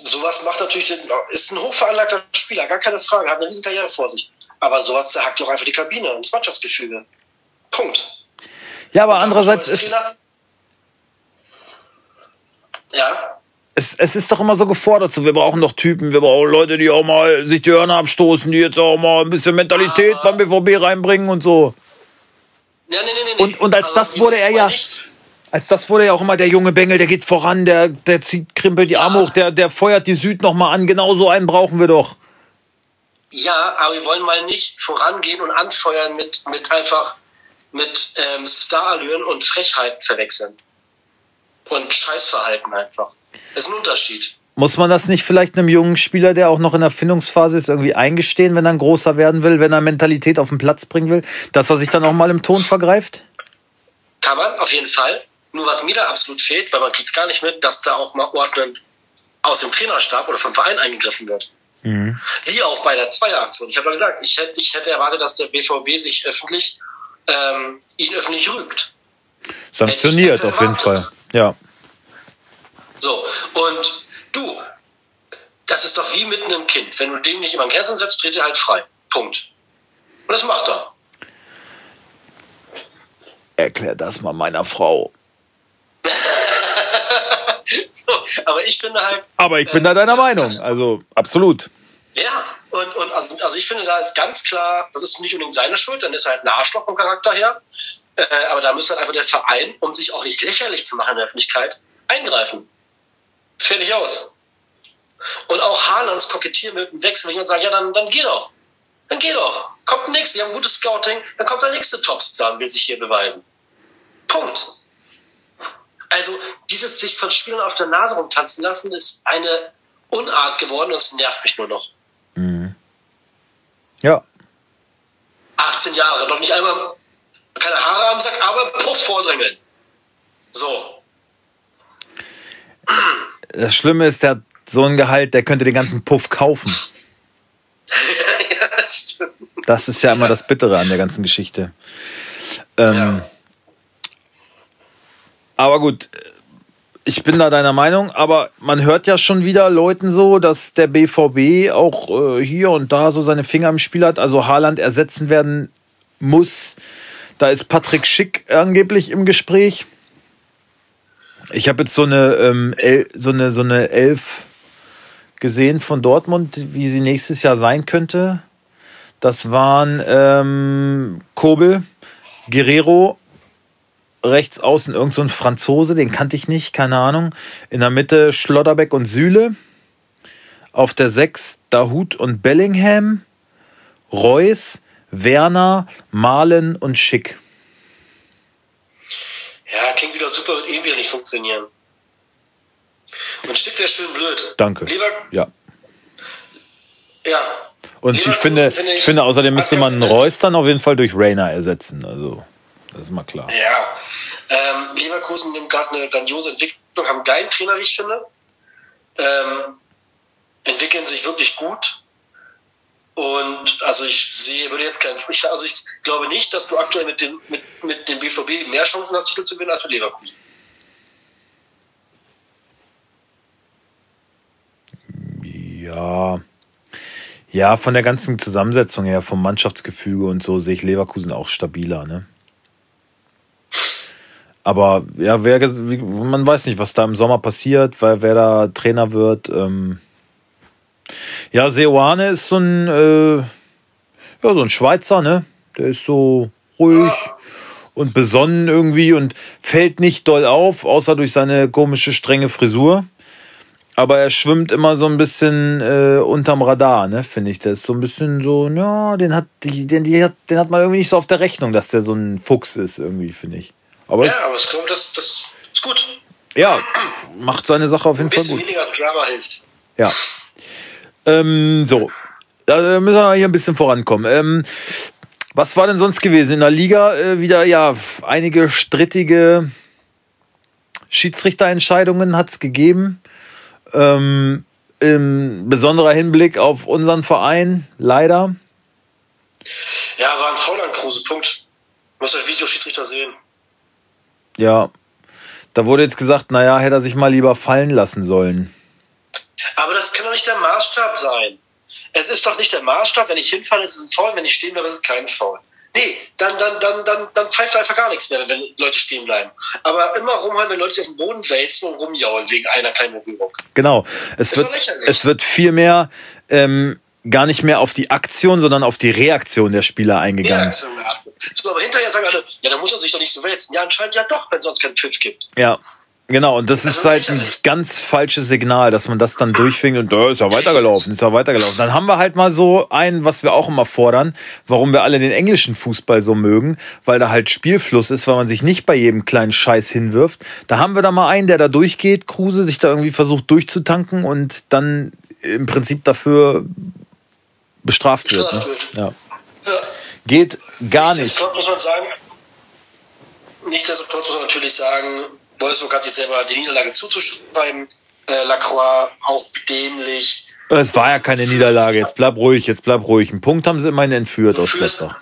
Speaker 2: sowas macht natürlich, den, ist ein hochveranlagter Spieler, gar keine Frage, hat eine riesen Karriere vor sich. Aber sowas hackt doch einfach die Kabine und das Mannschaftsgefüge. Punkt.
Speaker 1: Ja, aber andererseits ist.
Speaker 2: Ja.
Speaker 1: Es, es ist doch immer so gefordert, so wir brauchen doch Typen, wir brauchen Leute, die auch mal sich die Hörner abstoßen, die jetzt auch mal ein bisschen Mentalität ah. beim BVB reinbringen und so.
Speaker 2: Ja, nee, nee, nee.
Speaker 1: Und, und als also, das wurde er ja, als das wurde ja auch immer der junge Bengel, der geht voran, der, der zieht, krimpelt die ja. Arme hoch, der, der feuert die Süd nochmal an. Genau so einen brauchen wir doch.
Speaker 2: Ja, aber wir wollen mal nicht vorangehen und anfeuern mit, mit einfach mit ähm, Starallüren und Frechheiten verwechseln. Und Scheißverhalten einfach. Das ist ein Unterschied.
Speaker 1: Muss man das nicht vielleicht einem jungen Spieler, der auch noch in der Findungsphase ist, irgendwie eingestehen, wenn er ein großer werden will, wenn er Mentalität auf den Platz bringen will, dass er sich dann auch mal im Ton vergreift?
Speaker 2: Kann man, auf jeden Fall. Nur was mir da absolut fehlt, weil man kriegt es gar nicht mit, dass da auch mal ordnend aus dem Trainerstab oder vom Verein eingegriffen wird. Mhm. Wie auch bei der Zweieraktion. Ich habe ja gesagt, ich hätte, ich hätte erwartet, dass der BVB sich öffentlich ähm, ihn öffentlich rügt.
Speaker 1: Sanktioniert auf jeden Fall. Ja.
Speaker 2: So, und du, das ist doch wie mit einem Kind. Wenn du dem nicht immer ein Grenzen setzt, dreht er halt frei. Punkt. Und das macht er.
Speaker 1: Erklär das mal meiner Frau.
Speaker 2: so, aber ich finde halt.
Speaker 1: Aber ich bin äh, da deiner Meinung. Also absolut.
Speaker 2: Ja, und, und also, also ich finde, da ist ganz klar, das ist nicht unbedingt seine Schuld, dann ist er halt ein Arschloch vom Charakter her. Äh, aber da müsste halt einfach der Verein, um sich auch nicht lächerlich zu machen in der Öffentlichkeit, eingreifen. Fertig aus. Und auch Haalands kokettieren mit dem Wechsel und sagen, ja, dann, dann geh doch. Dann geh doch. Kommt nichts, wir haben gutes Scouting, dann kommt der nächste Topstar und will sich hier beweisen. Punkt. Also dieses sich von Spielern auf der Nase rumtanzen lassen, ist eine Unart geworden und es nervt mich nur noch.
Speaker 1: Mhm. Ja.
Speaker 2: 18 Jahre, noch nicht einmal keine Haare am Sack, aber Puff vordrängeln. So.
Speaker 1: Das Schlimme ist, der hat so ein Gehalt, der könnte den ganzen Puff kaufen.
Speaker 2: ja, das stimmt.
Speaker 1: Das ist ja immer das Bittere an der ganzen Geschichte. Ähm,
Speaker 2: Ja.
Speaker 1: Aber gut, ich bin da deiner Meinung, aber man hört ja schon wieder Leuten so, dass der BVB auch äh, hier und da so seine Finger im Spiel hat, also Haaland ersetzen werden muss. Da ist Patrick Schick angeblich im Gespräch. Ich habe jetzt so eine, ähm, El so eine so eine Elf gesehen von Dortmund, wie sie nächstes Jahr sein könnte. Das waren ähm, Kobel, Guerrero, rechts außen irgend so ein Franzose, den kannte ich nicht, keine Ahnung. In der Mitte Schlotterbeck und Süle. Auf der 6 Dahut und Bellingham. Reus, Werner, Malen und Schick.
Speaker 2: Ja, klingt wieder super, wird eh wieder nicht funktionieren. Und Schick wäre schön blöd.
Speaker 1: Danke.
Speaker 2: Lever
Speaker 1: Ja.
Speaker 2: ja.
Speaker 1: Und ich finde,
Speaker 2: finde
Speaker 1: ich
Speaker 2: ich-
Speaker 1: finde außerdem müsste man. Reus dann auf jeden Fall durch Rainer ersetzen. Also, das ist mal klar.
Speaker 2: Ja. Ähm, Leverkusen nimmt gerade eine grandiose Entwicklung, haben einen geilen Trainer, wie ich finde. Ähm, entwickeln sich wirklich gut. Und also ich sehe, würde jetzt keinen, ich, also ich glaube nicht, dass du aktuell mit dem, mit, mit dem BVB mehr Chancen hast, Titel zu gewinnen, als mit Leverkusen.
Speaker 1: Ja. Ja, von der ganzen Zusammensetzung her, vom Mannschaftsgefüge und so, sehe ich Leverkusen auch stabiler, ne? Aber ja, wer, man weiß nicht, was da im Sommer passiert, weil wer da Trainer wird. Ähm ja, Seoane ist so ein, äh, ja, so ein Schweizer, ne? Der ist so ruhig und besonnen irgendwie und fällt nicht doll auf, außer durch seine komische, strenge Frisur. Aber er schwimmt immer so ein bisschen äh, unterm Radar, ne, finde ich. Der ist so ein bisschen so, ja, den hat, den, die hat, den hat man irgendwie nicht so auf der Rechnung, dass der so ein Fuchs ist, irgendwie, finde ich. Aber ja.
Speaker 2: Ja, aber ich glaube, das, das ist gut.
Speaker 1: macht seine Sache auf jeden
Speaker 2: Ein
Speaker 1: Fall
Speaker 2: bisschen
Speaker 1: gut.
Speaker 2: weniger Drama hilft.
Speaker 1: Ja. Ähm, so. Da müssen wir hier ein bisschen vorankommen. Ähm, was war denn sonst gewesen? In der Liga äh, wieder, ja, einige strittige Schiedsrichterentscheidungen hat es gegeben. Ähm, Im besonderer Hinblick auf unseren Verein, leider.
Speaker 2: Ja, war ein Foul an Kruse, Punkt. Muss das Videoschiedsrichter sehen.
Speaker 1: Ja. Da wurde jetzt gesagt, naja, hätte er sich mal lieber fallen lassen sollen.
Speaker 2: Aber das kann doch nicht der Maßstab sein. Es ist doch nicht der Maßstab, wenn ich hinfalle, ist es ein Foul, wenn ich stehen bleibe, ist es kein Foul. Nee, dann, dann, dann, dann, dann pfeift einfach gar nichts mehr, wenn Leute stehen bleiben. Aber immer rumhalten, wenn Leute sich auf den Boden wälzen und rumjaulen wegen einer kleinen Berührung.
Speaker 1: Genau. Es
Speaker 2: Ist
Speaker 1: wird, es wird viel mehr ähm, gar nicht mehr auf die Aktion, sondern auf die Reaktion der Spieler eingegangen.
Speaker 2: Reaktion geachtet. So, aber hinterher sagen alle, ja, dann muss er sich doch nicht so wälzen. Ja, anscheinend ja doch, wenn es sonst keinen Pfiff gibt.
Speaker 1: Ja, genau. Und das ist
Speaker 2: Also
Speaker 1: halt ein ganz falsches Signal, dass man das dann durchfängt und da ist ja weitergelaufen, ist ja weitergelaufen. Dann haben wir halt mal so ein, was wir auch immer fordern, warum wir alle den englischen Fußball so mögen, weil da halt Spielfluss ist, weil man sich nicht bei jedem kleinen Scheiß hinwirft. Da haben wir da mal einen, der da durchgeht, Kruse, sich da irgendwie versucht durchzutanken und dann im Prinzip dafür bestraft wird. Ne?
Speaker 2: Bestraft wird.
Speaker 1: Ja.
Speaker 2: Ja.
Speaker 1: Geht gar nicht.
Speaker 2: Nichtsdestotrotz muss man sagen, nichtsdestotrotz muss man natürlich sagen, Wolfsburg hat sich selber die Niederlage zuzuschreiben. Äh, Lacroix auch dämlich.
Speaker 1: Es war ja keine Niederlage. Jetzt bleib ruhig, jetzt bleib ruhig. Einen Punkt haben sie immerhin entführt
Speaker 2: Du
Speaker 1: aus Gladbach.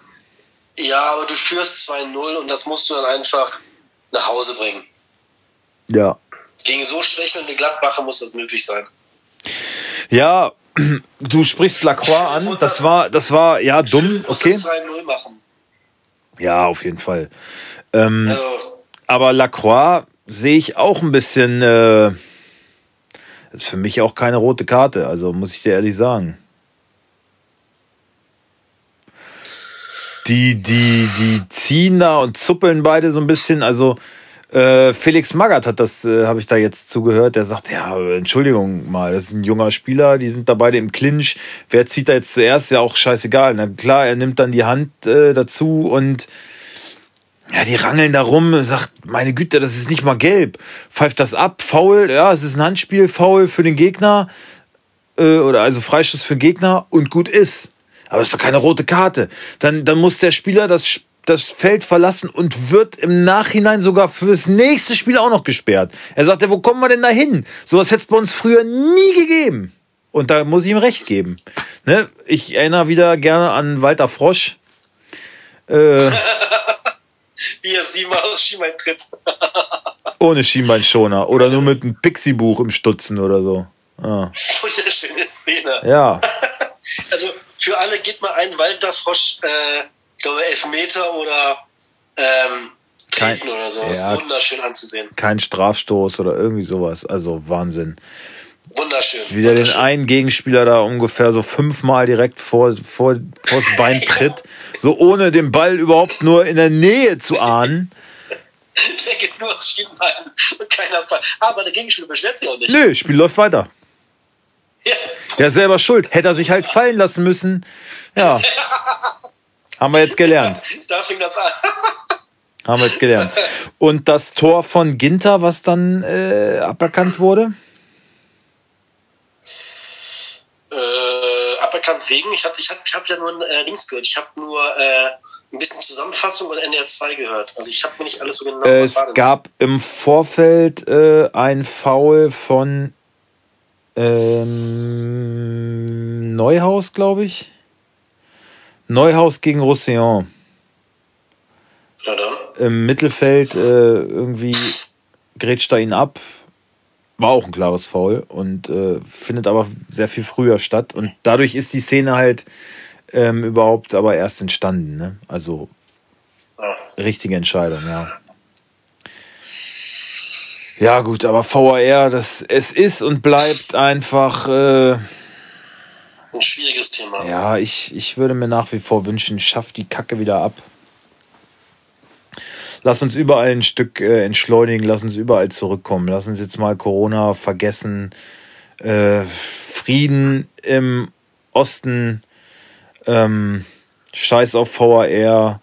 Speaker 2: ja, aber du führst 2-0 und das musst du dann einfach nach Hause bringen.
Speaker 1: Ja.
Speaker 2: Gegen so schwächelnde Gladbacher muss das möglich sein.
Speaker 1: Ja, du sprichst Lacroix an. Das war, das war ja dumm, okay.
Speaker 2: das 3-0 machen.
Speaker 1: Ja, auf jeden Fall. Ähm,
Speaker 2: Also,
Speaker 1: aber Lacroix sehe ich auch ein bisschen. Äh, ist für mich auch keine rote Karte, also muss ich dir ehrlich sagen. Die, die, die ziehen da und zuppeln beide so ein bisschen. Also Äh, Felix Magath hat das, äh, habe ich da jetzt zugehört, der sagt, ja, Entschuldigung mal, das ist ein junger Spieler, die sind da beide im Clinch. Wer zieht da jetzt zuerst? Ja auch scheißegal. Na klar, er nimmt dann die Hand äh, dazu und ja, die rangeln da rum, sagt, meine Güte, das ist nicht mal gelb. Pfeift das ab, faul, ja, es ist ein Handspiel, faul für den Gegner, äh, oder also Freistoß für den Gegner und gut ist. Aber es ist doch keine rote Karte. Dann, dann muss der Spieler das, das Feld verlassen und wird im Nachhinein sogar fürs nächste Spiel auch noch gesperrt. Er sagt, ja, wo kommen wir denn da hin? Sowas hätte es bei uns früher nie gegeben. Und da muss ich ihm recht geben. Ne? Ich erinnere wieder gerne an Walter Frosch. Äh,
Speaker 2: Wie er siebenmal aus Schienbein tritt.
Speaker 1: ohne Schienbeinschoner. Oder nur mit einem Pixie-Buch im Stutzen oder so. Ah.
Speaker 2: Wunderschöne Szene.
Speaker 1: Ja.
Speaker 2: Also für alle geht mal ein Walter Frosch, äh, glaube Elfmeter oder ähm,
Speaker 1: Kein-
Speaker 2: oder so.
Speaker 1: ja.
Speaker 2: Ist wunderschön anzusehen.
Speaker 1: Kein Strafstoß oder irgendwie sowas. Also Wahnsinn.
Speaker 2: Wunderschön.
Speaker 1: Wie der den
Speaker 2: Wunderschön.
Speaker 1: einen Gegenspieler da ungefähr so fünfmal direkt vor, vor, vors Bein tritt. So ohne den Ball überhaupt nur in der Nähe zu ahnen.
Speaker 2: Der geht nur aus Schienbein und keiner Fall. Aber der Gegenspieler beschwert sich auch nicht.
Speaker 1: Nö, Spiel läuft weiter.
Speaker 2: Ja.
Speaker 1: Ja, selber schuld. Hätte er sich halt fallen lassen müssen. Ja. Haben wir jetzt gelernt.
Speaker 2: Da fing das an.
Speaker 1: Haben wir jetzt gelernt. Und das Tor von Ginter, was dann äh, aberkannt wurde?
Speaker 2: äh, aberkannt wegen. Ich habe ich hab, ich hab ja nur äh, Links gehört. Ich habe nur äh, ein bisschen Zusammenfassung und NDR 2 gehört. Also ich habe mir nicht alles so genau
Speaker 1: Äh,
Speaker 2: was
Speaker 1: es gab im Vorfeld äh, ein Foul von ähm, Neuhaus, glaube ich. Neuhaus gegen Roussillon. Im Mittelfeld äh, irgendwie grätscht er ihn ab. War auch ein klares Foul und äh, findet aber sehr viel früher statt. Und dadurch ist die Szene halt ähm, überhaupt aber erst entstanden. Ne? Also
Speaker 2: Ja.
Speaker 1: richtige Entscheidung, ja. Ja, gut, aber VAR, das, es ist und bleibt einfach, äh,
Speaker 2: Ein schwieriges Thema.
Speaker 1: ja, ich, ich würde mir nach wie vor wünschen, schafft die Kacke wieder ab. Lass uns überall ein Stück äh, entschleunigen, lass uns überall zurückkommen. Lass uns jetzt mal Corona vergessen. Äh, Frieden im Osten. Ähm, Scheiß auf VAR.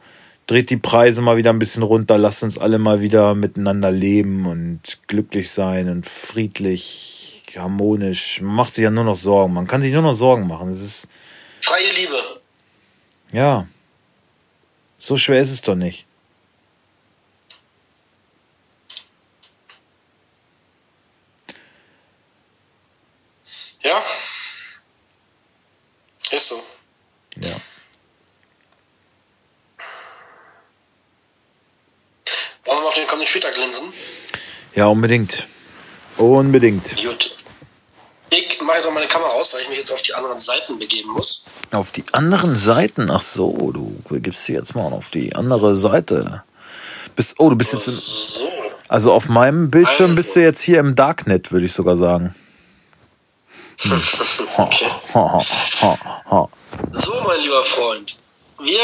Speaker 1: Dreht die Preise mal wieder ein bisschen runter. Lasst uns alle mal wieder miteinander leben und glücklich sein und friedlich, harmonisch. Man macht sich ja nur noch Sorgen. Man kann sich nur noch Sorgen machen. Es ist,
Speaker 2: Freie Liebe.
Speaker 1: ja. So schwer ist es doch nicht.
Speaker 2: Ja. Ist so.
Speaker 1: Ja.
Speaker 2: Wollen wir auf den kommenden Spieltag linsen?
Speaker 1: Ja, unbedingt. Unbedingt.
Speaker 2: Gut. Ich mache jetzt auch meine Kamera aus, weil ich mich jetzt auf die anderen Seiten begeben muss.
Speaker 1: Auf die anderen Seiten? Ach so, du gibst sie jetzt mal auf die andere Seite. Bist, oh, du bist jetzt im,
Speaker 2: So.
Speaker 1: also auf meinem Bildschirm
Speaker 2: Also.
Speaker 1: bist du jetzt hier im Darknet, würde ich sogar sagen. Hm. Ha.
Speaker 2: So, mein lieber Freund. Wir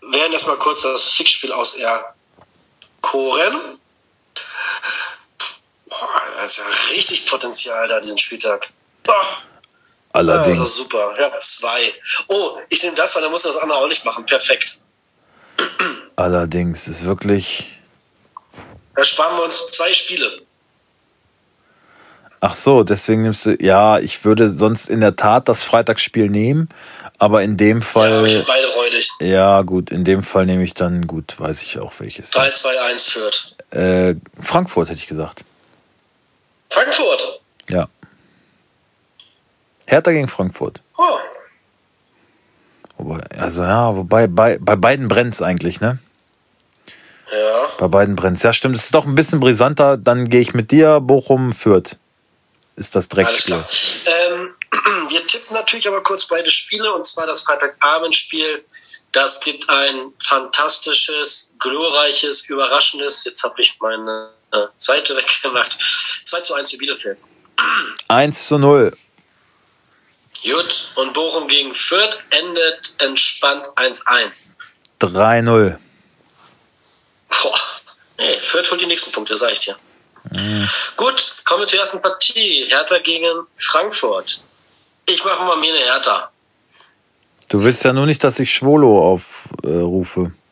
Speaker 2: werden erstmal kurz das Fixspiel aus erkoren. Boah, da ist ja richtig Potenzial da, diesen Spieltag. Boah, also
Speaker 1: Allerdings.
Speaker 2: super. Ja, zwei. Oh, ich nehme das, weil dann muss das andere auch nicht machen. Perfekt.
Speaker 1: Allerdings ist wirklich.
Speaker 2: Da sparen wir uns zwei Spiele.
Speaker 1: Ach so, deswegen nimmst du. Ja, ich würde sonst in der Tat das Freitagsspiel nehmen, aber in dem
Speaker 2: Ja,
Speaker 1: Fall.
Speaker 2: finde beide räudig.
Speaker 1: Ja, gut, in dem Fall nehme ich dann, gut, weiß ich auch welches.
Speaker 2: 3-2-1 führt.
Speaker 1: Äh, Frankfurt hätte ich gesagt.
Speaker 2: Frankfurt.
Speaker 1: Ja. Hertha gegen Frankfurt.
Speaker 2: Oh,
Speaker 1: Wobei, also ja, wobei bei, bei beiden brennt's eigentlich, ne?
Speaker 2: ja.
Speaker 1: Bei beiden brennt's. Ja, stimmt, es ist doch ein bisschen brisanter. Dann gehe ich mit dir, Bochum, Fürth. Ist das
Speaker 2: Alles
Speaker 1: Dreckspiel.
Speaker 2: klar. Ähm, wir tippen natürlich aber kurz beide Spiele und zwar das Freitagabendspiel. Das gibt ein fantastisches, glorreiches, überraschendes. Jetzt habe ich meine äh, Seite weggemacht. 2 zu 1 für Bielefeld.
Speaker 1: 1 zu 0.
Speaker 2: Gut. Und Bochum gegen Fürth endet entspannt 1-1.
Speaker 1: 3-0.
Speaker 2: Boah, Nee, Fürth holt die nächsten Punkte, sag ich dir. Mhm. Gut, kommen wir zur ersten Partie. Hertha gegen Frankfurt. Ich mache mal mir eine Hertha.
Speaker 1: Du willst ja nur nicht, dass ich Schwolo aufrufe. Äh,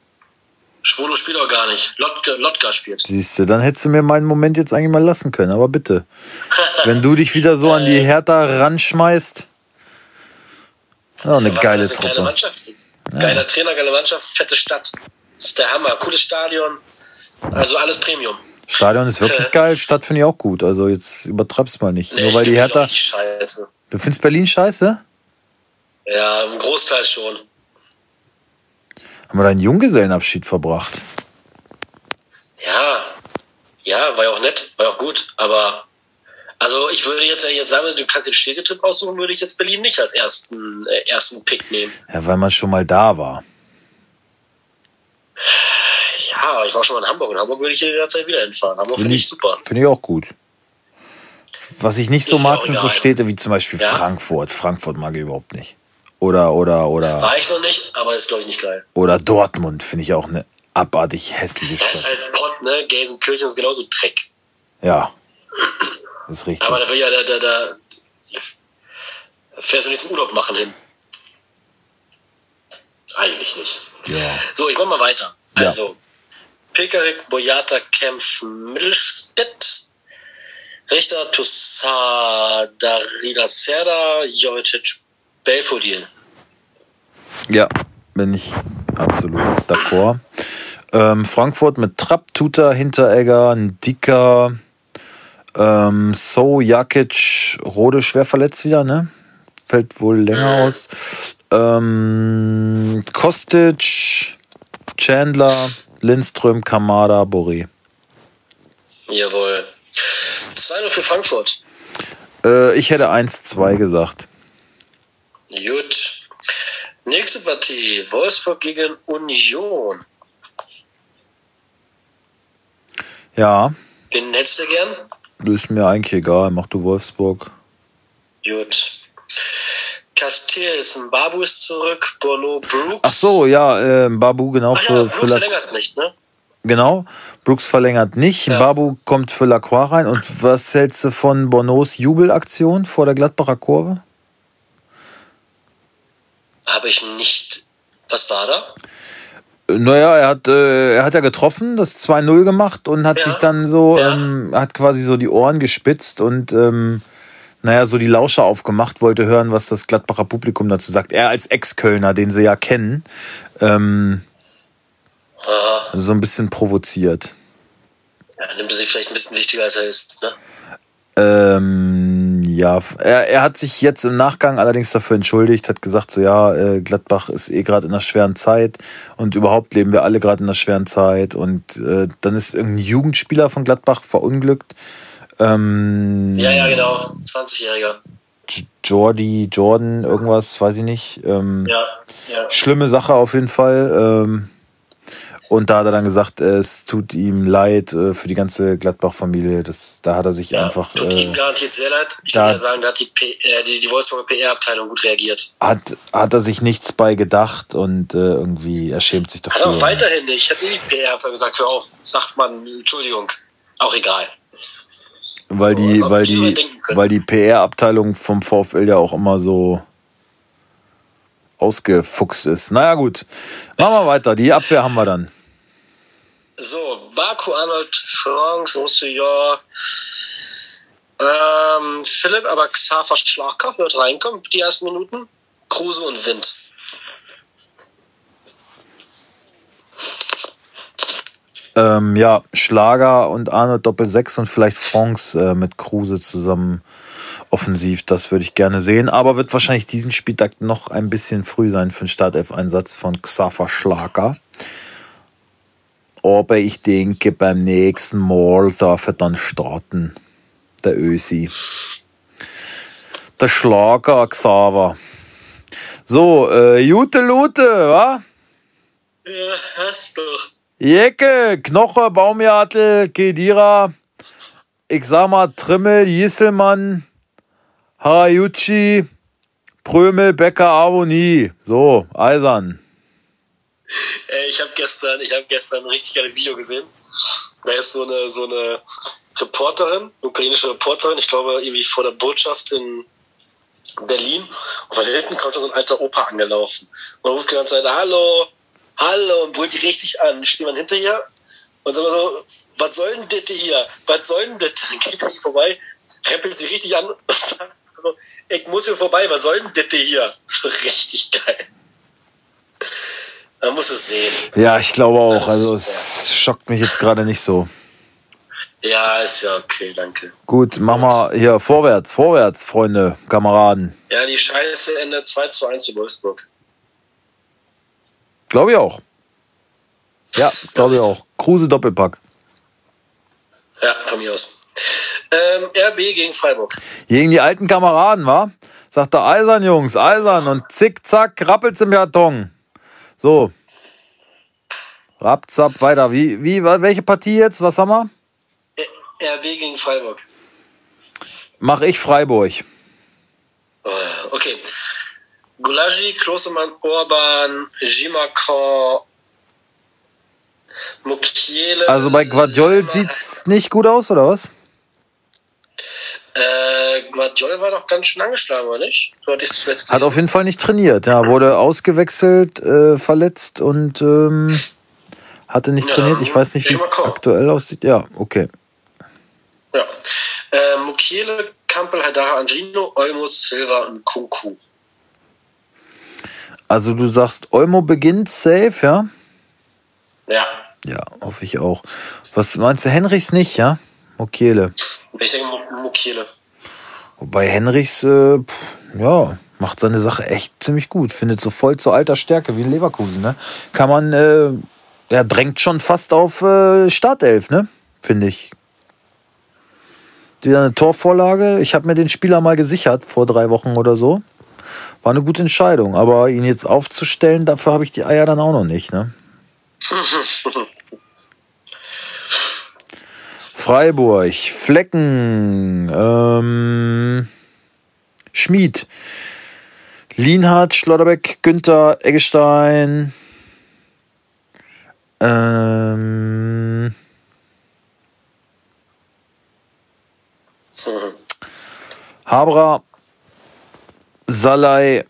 Speaker 2: Schwolo spielt auch gar nicht. Lotka, Lotka spielt.
Speaker 1: Siehst du, dann hättest du mir meinen Moment jetzt eigentlich mal lassen können, aber bitte. Wenn du dich wieder so an die äh. Hertha ranschmeißt. Oh, eine ja, geile Truppe. Geile
Speaker 2: Mannschaft Ja. Geiler Trainer, geile Mannschaft, fette Stadt. Das ist der Hammer. Cooles Stadion. Also alles Premium.
Speaker 1: Stadion ist wirklich geil, Stadt finde ich auch gut. Also jetzt übertreib's mal nicht. Nee, Nur weil die Hertha. Du findest Berlin scheiße?
Speaker 2: Ja, im Großteil schon.
Speaker 1: Haben wir da einen Junggesellenabschied verbracht?
Speaker 2: Ja, ja, war ja auch nett, war ja auch gut, aber also ich würde jetzt, jetzt sagen, du kannst den Städtetrip aussuchen, würde ich jetzt Berlin nicht als ersten, äh, ersten Pick nehmen.
Speaker 1: Ja, weil man schon mal da war.
Speaker 2: Ja, ich war schon mal in Hamburg. In Hamburg würde ich jederzeit wieder hinfahren. Hamburg finde ich super.
Speaker 1: Finde ich auch gut. Was ich nicht so ist mag, sind so Städte wie zum Beispiel ja? Frankfurt. Frankfurt mag ich überhaupt nicht. Oder, oder, oder.
Speaker 2: War ich noch nicht, aber ist, glaube ich, nicht geil.
Speaker 1: Oder Dortmund finde ich auch eine abartig hässliche
Speaker 2: Stadt. Das ist halt Pott, ne? Gelsenkirchen ist genauso Dreck.
Speaker 1: Ja. Das ist richtig.
Speaker 2: Aber da will ja, da, da, da fährst du nicht zum Urlaub machen hin. Eigentlich nicht.
Speaker 1: Ja.
Speaker 2: So, ich mach mal weiter. Also, ja. Pekarik, Boyata, Kempf, Mittelstädt. Richter, Tussada, Rida Serda, Jovicic, Belfodil.
Speaker 1: Ja, bin ich absolut d'accord. Ähm, Frankfurt mit Trapp, Tuta, Hinteregger, Dicker, ähm, So, Jakic, Rode schwer verletzt wieder, ne? Fällt wohl länger mhm. aus. Ähm, Kostic, Chandler, Lindström, Kamada, Boré.
Speaker 2: Jawohl. 2-0 für Frankfurt.
Speaker 1: Äh, ich hätte 1-2 gesagt.
Speaker 2: Gut. Nächste Partie. Wolfsburg gegen Union.
Speaker 1: Ja.
Speaker 2: Wen hättest du gern?
Speaker 1: Das ist mir eigentlich egal. Mach du Wolfsburg.
Speaker 2: Gut. Castells, Babu ist zurück, Bono, Brooks.
Speaker 1: Ach so, ja, äh, Babu genau Ach für, ja,
Speaker 2: für verlängert nicht, ne?
Speaker 1: Genau, Brooks verlängert nicht. Ja. Babu kommt für Lacroix rein. Und was hältst du von Bonos Jubelaktion vor der Gladbacher Kurve?
Speaker 2: Habe ich nicht. Was war da?
Speaker 1: Naja, er hat, äh, er hat ja getroffen, das 2-0 gemacht und hat ja. sich dann so, ja. ähm, hat quasi so die Ohren gespitzt und ähm, naja, so die Lauscher aufgemacht, wollte hören, was das Gladbacher Publikum dazu sagt. Er als Ex-Kölner, den sie ja kennen, ähm, also so ein bisschen provoziert.
Speaker 2: Ja, nimmt er sich vielleicht ein bisschen wichtiger, als er ist, ne?
Speaker 1: Ähm, ja, er, er hat sich jetzt im Nachgang allerdings dafür entschuldigt, hat gesagt, so ja, äh, Gladbach ist eh gerade in einer schweren Zeit und überhaupt leben wir alle gerade in einer schweren Zeit und äh, dann ist irgendein Jugendspieler von Gladbach verunglückt. Ähm,
Speaker 2: ja, ja, genau, 20-Jähriger.
Speaker 1: Jordi, Jordan, irgendwas, weiß ich nicht. Ähm,
Speaker 2: ja, ja.
Speaker 1: Schlimme Sache auf jeden Fall. Ähm, und da hat er dann gesagt, es tut ihm leid äh, für die ganze Gladbach-Familie. Da hat er sich ja, einfach.
Speaker 2: Tut äh, ihm garantiert sehr leid. Ich da, würde sagen, da hat die, P äh, die, die Wolfsburger PR-Abteilung gut reagiert.
Speaker 1: Hat, hat er sich nichts bei gedacht und äh, irgendwie er schämt sich dafür.
Speaker 2: Hat auch weiterhin nicht. Ich habe die PR-Abteilung gesagt, hör auf, sagt man, Entschuldigung. Auch egal.
Speaker 1: Weil so, die, weil die, weil die PR-Abteilung vom VfL ja auch immer so ausgefuchst ist. Naja, gut. Machen wir weiter. Die Abwehr haben wir dann.
Speaker 2: So, Baku, Arnold, Chance, Roussillon, ähm, Philipp, aber Xaver Schlagkraft wird reinkommen, die ersten Minuten. Kruse und Wind.
Speaker 1: Ähm, ja, Schlager und Arnold Doppel 6 und vielleicht Franks äh, mit Kruse zusammen offensiv. Das würde ich gerne sehen. Aber wird wahrscheinlich diesen Spieltag noch ein bisschen früh sein für den Startelf-Einsatz von Xaver Schlager. Aber ich denke, beim nächsten Mal darf er dann starten. Der Ösi. Der Schlager Xaver. So, äh, Jute Lute, wa?
Speaker 2: Ja, hast du.
Speaker 1: Jecke, Knoche, Baumjartel, Kedira, ich sag mal Trimmel, Jesselmann, Harayuchi, Prömel, Becker, Avonie. So, Eisern.
Speaker 2: Ich habe gestern, ich habe gestern ein richtig geiles Video gesehen. da ist so eine, so eine Reporterin, ukrainische Reporterin, ich glaube irgendwie vor der Botschaft in Berlin. Und von hinten kommt so ein alter Opa angelaufen. Und ruft die ganze Zeit, hallo, hallo, und brüllt die richtig an. Steht man hinter ihr und sagt so, was soll denn das hier? Was soll denn das? Dann geht man vorbei, rempelt sie richtig an und sagt, ich muss hier vorbei, was soll denn das hier? So richtig geil. Man muss es sehen.
Speaker 1: Ja, ich glaube auch. Also es schockt mich jetzt gerade nicht so.
Speaker 2: Ja, ist ja okay, danke.
Speaker 1: Gut, mach mal hier vorwärts, vorwärts, Freunde, Kameraden.
Speaker 2: Ja, die Scheiße endet 2 zu 1 zu Wolfsburg.
Speaker 1: Glaube ich auch. Ja, glaube ich auch. Kruse Doppelpack.
Speaker 2: Ja, von mir aus. Ähm, RB gegen Freiburg.
Speaker 1: Gegen die alten Kameraden, wa? Sagt er Eisern, Jungs, Eisern und zickzack, rappelt's im Karton. So. Rapzap, weiter. Wie, wie, welche Partie jetzt? Was haben wir?
Speaker 2: RB gegen Freiburg.
Speaker 1: Mach ich Freiburg.
Speaker 2: Oh, okay. Gulagi, Klosemann, Orban, Gimacan, Mukiele.
Speaker 1: Also bei Guardiol sieht's nicht gut aus, oder was?
Speaker 2: Äh, Guardiol war doch ganz schön angeschlagen, oder nicht? So hatte
Speaker 1: zuletzt Hat auf jeden Fall nicht trainiert, ja. Wurde ausgewechselt, äh, verletzt und ähm, hatte nicht ja, trainiert. Ich weiß nicht, wie es aktuell aussieht. Ja, okay.
Speaker 2: Ja. Äh, Mukiele, Campbell, Hadara, Angino, Olmo, Silva und Kunku.
Speaker 1: Also du sagst, Olmo beginnt safe, ja?
Speaker 2: Ja.
Speaker 1: Ja, hoffe ich auch. Was meinst du, Henrichs nicht, ja? Mukiele.
Speaker 2: Ich denke Mukiele.
Speaker 1: Wobei Henrichs, äh, ja, macht seine Sache echt ziemlich gut. Findet so voll zu alter Stärke wie in Leverkusen, ne? Kann man, äh, er drängt schon fast auf äh, Startelf, ne? Finde ich wieder eine Torvorlage. Ich habe mir den Spieler mal gesichert vor drei Wochen oder so. War eine gute Entscheidung, aber ihn jetzt aufzustellen, dafür habe ich die Eier dann auch noch nicht. Ne? Freiburg, Flecken, ähm, Schmied, Lienhardt, Schlotterbeck, Günther, Eggestein, ähm, Habra, Salai,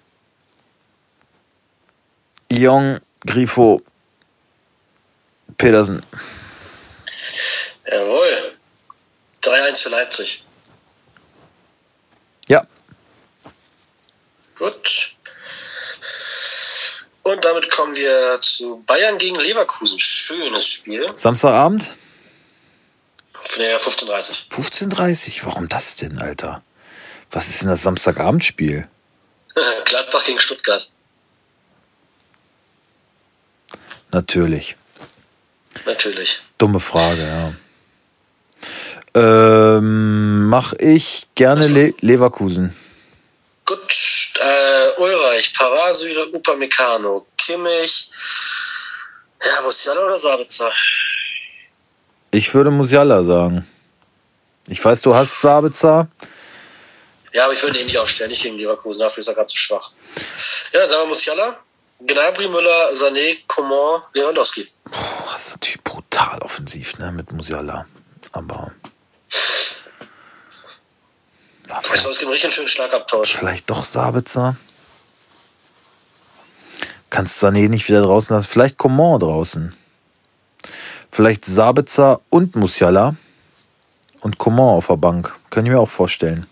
Speaker 1: Jong, Grifo, Pedersen.
Speaker 2: Jawohl. 3-1 für Leipzig.
Speaker 1: Ja.
Speaker 2: Gut. Und damit kommen wir zu Bayern gegen Leverkusen. Schönes Spiel.
Speaker 1: Samstagabend?
Speaker 2: Ja, 15.30
Speaker 1: 15.30 Warum das denn, Alter? Was ist denn das Samstagabendspiel?
Speaker 2: Gladbach gegen Stuttgart.
Speaker 1: Natürlich.
Speaker 2: Natürlich.
Speaker 1: Dumme Frage, ja. Ähm, mach ich gerne Le Leverkusen.
Speaker 2: Gut, äh, Ulreich, Parasüle, Upamecano, Kimmich, ja, Musiala oder Sabitzer?
Speaker 1: Ich würde Musiala sagen. Ich weiß, du hast Sabitzer.
Speaker 2: Ja, aber ich würde ihn nicht aufstellen, nicht gegen Leverkusen, dafür ist er gerade zu schwach. Ja, dann sagen wir Musiala, Gnabry, Müller, Sané, Coman, Lewandowski.
Speaker 1: Puh, das ist natürlich brutal offensiv, ne, mit Musiala. Aber.
Speaker 2: Vielleicht, es gibt einen richtig schönen Schlagabtausch.
Speaker 1: Vielleicht doch Sabitzer. Kannst Sané nicht wieder draußen lassen. Vielleicht Coman draußen. Vielleicht Sabitzer und Musiala und Coman auf der Bank. Kann ich mir auch vorstellen.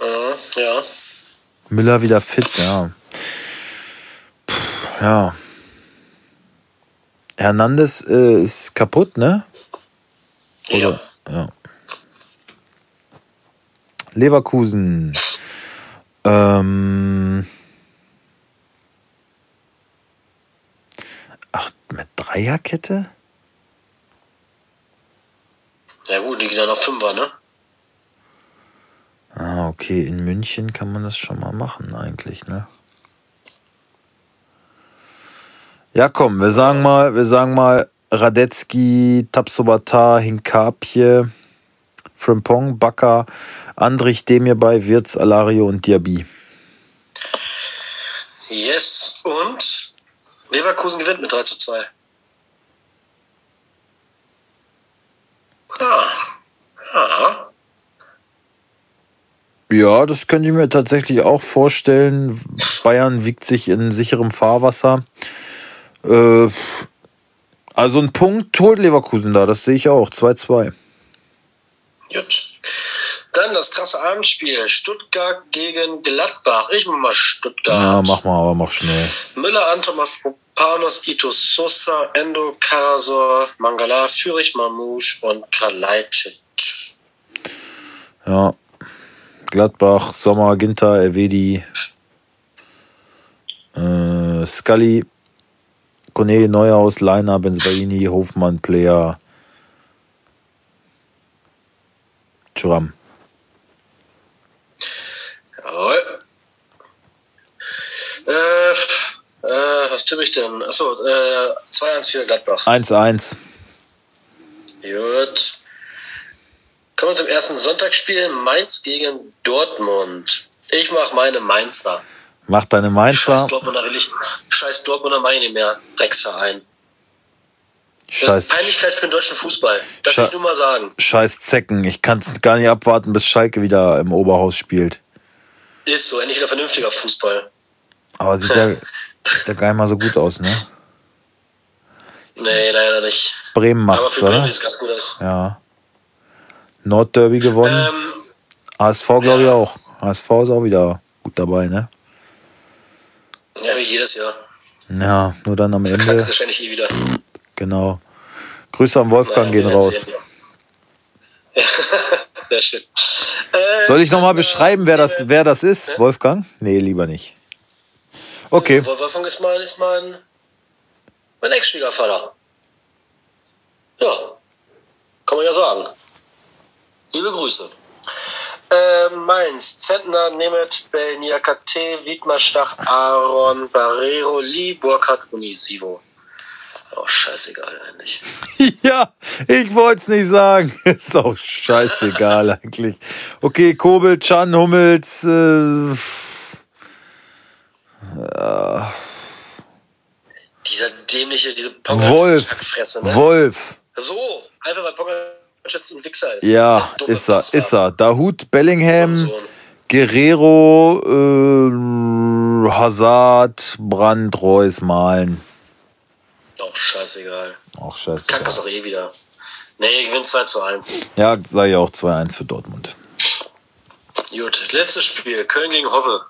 Speaker 2: Mhm, ja.
Speaker 1: Müller wieder fit, ja. Puh, ja. Hernandez äh, ist kaputt, ne?
Speaker 2: Oder?
Speaker 1: Ja. ja. Leverkusen. Ähm. Ach, mit Dreierkette?
Speaker 2: Ja gut, die gehen dann auf Fünfer, ne?
Speaker 1: Ah, okay. In München kann man das schon mal machen, eigentlich, ne? Ja, komm, wir sagen mal, wir sagen mal Radetzky, Tapsobata, Hinkapje, Frimpong, Bakker, Andrich, Demirbay, Wirz, Alario und Diaby.
Speaker 2: Yes, und Leverkusen gewinnt mit 3 zu 2. Ah. Ah.
Speaker 1: Ja, das könnte ich mir tatsächlich auch vorstellen. Bayern wiegt sich in sicherem Fahrwasser. Äh, also ein Punkt holt Leverkusen da, das sehe ich auch. 2-2.
Speaker 2: Gut. Dann das krasse Abendspiel. Stuttgart gegen Gladbach. Ich mach mal Stuttgart.
Speaker 1: Ja, mach mal, aber mach schnell.
Speaker 2: Müller, Anton, Panos, Ito Sosa, Endo, Karasor, Mangala, Fürich, Mamouche und Kalajdzic.
Speaker 1: Ja. Gladbach, Sommer, Ginter, Elvedi, äh, Scully, Kone, Neuhaus, Leiner, Benzaini, Hofmann, Player, Churam.
Speaker 2: Jawohl. Äh, äh, was tippe ich denn? Achso, äh, 2-1 für Gladbach.
Speaker 1: 1-1.
Speaker 2: Gut. Kommen wir zum ersten Sonntagsspiel. Mainz gegen Dortmund. Ich mache meine Mainzer.
Speaker 1: Mach deine Mainzer.
Speaker 2: Scheiß Dortmunder will ich. Scheiß Dortmunder meine ich nicht mehr. Drecksverein.
Speaker 1: Scheiß,
Speaker 2: Peinlichkeit für den deutschen Fußball. Das will ich nur mal sagen.
Speaker 1: scheiß Zecken. Ich kann es gar nicht abwarten, bis Schalke wieder im Oberhaus spielt.
Speaker 2: Ist so, endlich wieder vernünftiger Fußball.
Speaker 1: Aber sieht ja, sieht ja gar nicht mal so gut aus, ne?
Speaker 2: Nee, leider nicht.
Speaker 1: Bremen
Speaker 2: Aber
Speaker 1: macht's,
Speaker 2: für Bremen
Speaker 1: oder?
Speaker 2: sieht ganz gut aus.
Speaker 1: Ja. Nordderby gewonnen.
Speaker 2: Ähm,
Speaker 1: HSV glaube ich auch. HSV ist auch wieder gut dabei, ne?
Speaker 2: ja, wie jedes Jahr.
Speaker 1: Ja, nur dann am Ende.
Speaker 2: Verkackst wahrscheinlich eh wieder.
Speaker 1: Genau. Grüße an Wolfgang gehen raus.
Speaker 2: Sehr schön. Äh,
Speaker 1: Soll ich nochmal
Speaker 2: äh,
Speaker 1: beschreiben, wer das, wer das ist? Wolfgang? Nee, lieber nicht. Okay.
Speaker 2: Wolfgang ist mein, ist mein, mein Ex-Schwiegervater. Ja, kann man ja sagen. Liebe Grüße. Äh, Mainz, Zentner, Nemeth, Bell, Niakate, Wiedmer, Stach, Aaron, Barrero, Lee, Burkhardt, Unisivo. Oh, scheißegal eigentlich.
Speaker 1: Ja, ich wollte es nicht sagen. Ist auch scheißegal eigentlich. Okay, Kobel, Chan, Hummels, äh,
Speaker 2: Dieser dämliche, diese
Speaker 1: Wolf.
Speaker 2: Pogacar-Fresse, ne?
Speaker 1: Wolf.
Speaker 2: So, einfach weil Pogacar jetzt ein Wichser ist.
Speaker 1: Ja, ist er, ist er. Dahut, Bellingham. Guerrero, äh, Hazard, Brandt, Reus, Malen.
Speaker 2: Doch, scheißegal.
Speaker 1: Auch scheiße.
Speaker 2: Kack ist doch eh wieder. Nee, gewinnt 2 zu 1.
Speaker 1: Ja, sei ja auch 2-1 für Dortmund.
Speaker 2: Gut, letztes Spiel. Köln gegen Hoffe.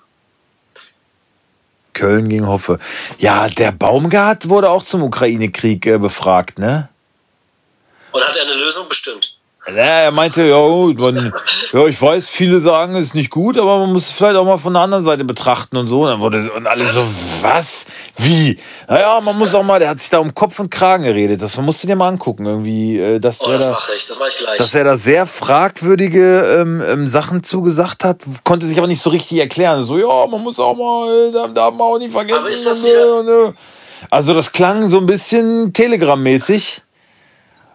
Speaker 1: Köln gegen Hoffe. Ja, der Baumgart wurde auch zum Ukraine-Krieg äh, befragt, ne?
Speaker 2: Und hat er eine Lösung bestimmt?
Speaker 1: Ja, er meinte, ja, gut, man, ja, ich weiß, viele sagen, es ist nicht gut, aber man muss es vielleicht auch mal von der anderen Seite betrachten und so. Und dann wurde, und alle so, was? Wie? Naja, man muss auch mal, der hat sich da um Kopf und Kragen geredet. Das musst du dir mal angucken, irgendwie, äh, dass
Speaker 2: Oh,
Speaker 1: er
Speaker 2: das
Speaker 1: da,
Speaker 2: ich, das
Speaker 1: dass er da sehr fragwürdige ähm, ähm, Sachen zugesagt hat, konnte sich aber nicht so richtig erklären. So, ja, man muss auch mal, da darf man auch nicht vergessen.
Speaker 2: Das
Speaker 1: und, und, äh. Also das klang so ein bisschen Telegram-mäßig.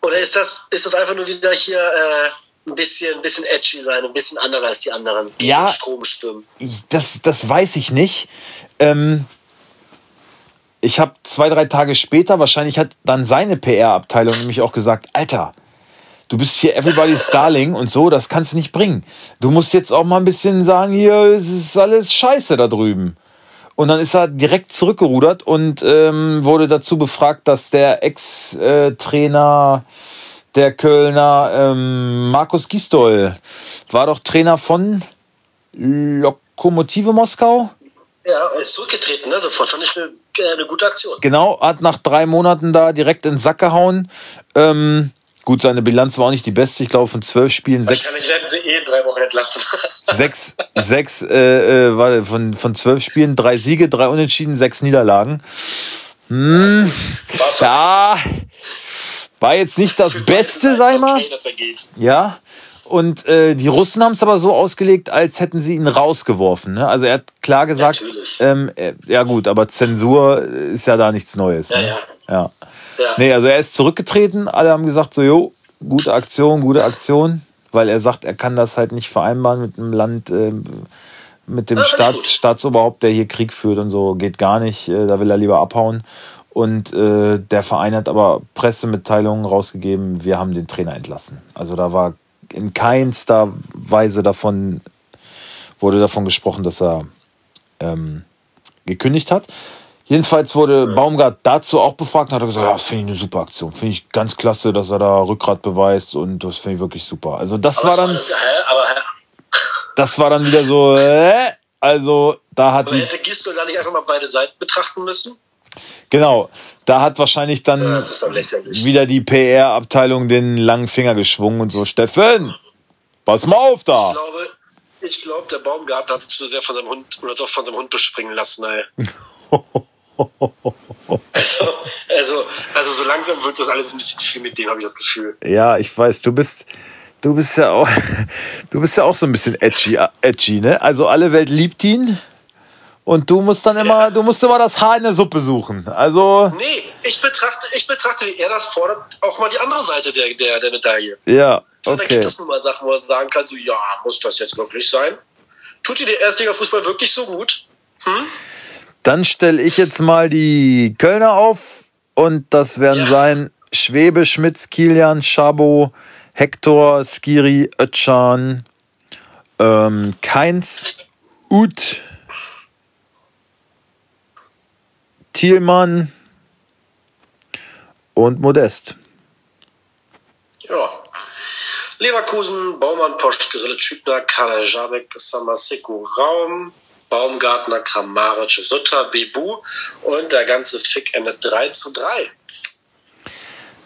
Speaker 2: Oder ist das, ist das einfach nur wieder hier äh, ein bisschen, ein bisschen edgy sein, ein bisschen anders als die anderen, die
Speaker 1: Ja.
Speaker 2: Strom?
Speaker 1: Ich, das, das weiß ich nicht. Ähm, ich habe zwei, drei Tage später, wahrscheinlich hat dann seine PR-Abteilung nämlich auch gesagt, Alter, du bist hier everybody's darling und so, das kannst du nicht bringen. Du musst jetzt auch mal ein bisschen sagen, hier, es ist alles scheiße da drüben. Und dann ist er direkt zurückgerudert und ähm, wurde dazu befragt, dass der Ex-Trainer der Kölner ähm, Markus Gistol war doch Trainer von Lokomotive Moskau.
Speaker 2: Ja, er ist zurückgetreten, ne? Sofort. Fand ich eine, äh, eine gute Aktion.
Speaker 1: Genau, hat nach drei Monaten da direkt in den Sack gehauen. Ähm, gut, seine Bilanz war auch nicht die beste. Ich glaube, von zwölf Spielen sechs,
Speaker 2: Wahrscheinlich werden sie eh in drei Wochen entlassen.
Speaker 1: sechs, sechs äh, äh, warte, von, von zwölf Spielen drei Siege, drei Unentschieden, sechs Niederlagen. Hm, ja, war jetzt nicht das Beste, sag ich mal.
Speaker 2: Okay, dass er geht.
Speaker 1: Ja. Und äh, die Russen haben es aber so ausgelegt, als hätten sie ihn rausgeworfen. Ne? Also er hat klar gesagt, ähm, äh, ja gut, aber Zensur ist ja da nichts Neues.
Speaker 2: Ja,
Speaker 1: ne?
Speaker 2: ja.
Speaker 1: ja.
Speaker 2: Ja.
Speaker 1: Nee, also er ist zurückgetreten. Alle haben gesagt so, jo, gute Aktion, gute Aktion, weil er sagt, er kann das halt nicht vereinbaren mit einem Land, äh, mit dem
Speaker 2: Ja,
Speaker 1: Staats. Staatsoberhaupt, der hier Krieg führt und so, geht gar nicht. Äh, da will er lieber abhauen. Und äh, der Verein hat aber Pressemitteilungen rausgegeben, wir haben den Trainer entlassen. Also da war in keinster Weise davon, wurde davon gesprochen, dass er ähm, gekündigt hat. Jedenfalls wurde Baumgart dazu auch befragt und hat gesagt, ja, das finde ich eine super Aktion. Finde ich ganz klasse, dass er da Rückgrat beweist und das finde ich wirklich super. Also das aber war dann. Das, aber, das war dann wieder so, äh, also da hat.
Speaker 2: Aber hätte Gistel da nicht einfach mal beide Seiten betrachten müssen?
Speaker 1: Genau, da hat wahrscheinlich dann ja, wieder die PR-Abteilung den langen Finger geschwungen und so, Steffen, pass mal auf da.
Speaker 2: Ich glaube, ich glaube der Baumgarten hat sich zu sehr von seinem Hund oder doch von seinem Hund bespringen lassen, ey. also, also, also so langsam wird das alles ein bisschen viel mit dem, habe ich das Gefühl.
Speaker 1: Ja, ich weiß, du bist, du bist ja auch, du bist ja auch so ein bisschen edgy, edgy, ne? Also alle Welt liebt ihn. Und du musst dann immer, ja. du musst immer das Haar in der Suppe suchen. Also.
Speaker 2: Nee, ich betrachte, ich betrachte, wie er das fordert, auch mal die andere Seite der, der, der Medaille.
Speaker 1: Ja.
Speaker 2: So, okay. Da gibt es nun mal Sachen, wo man sagen kann, so, ja, muss das jetzt wirklich sein? Tut dir der Erstliga-Fußball wirklich so gut? Hm?
Speaker 1: Dann stelle ich jetzt mal die Kölner auf und das werden ja. sein Schwebe, Schmitz, Kilian, Schabo, Hector, Skiri, Ötschan, ähm, Keins, Ut, Thielmann und Modest.
Speaker 2: Ja. Leverkusen, Baumann, Posch, Gerille, Schübner, Karl Jabek, Samaseko, Raum, Baumgartner, Kramaric, Sutter, Bebu und der ganze Fick endet 3 zu 3.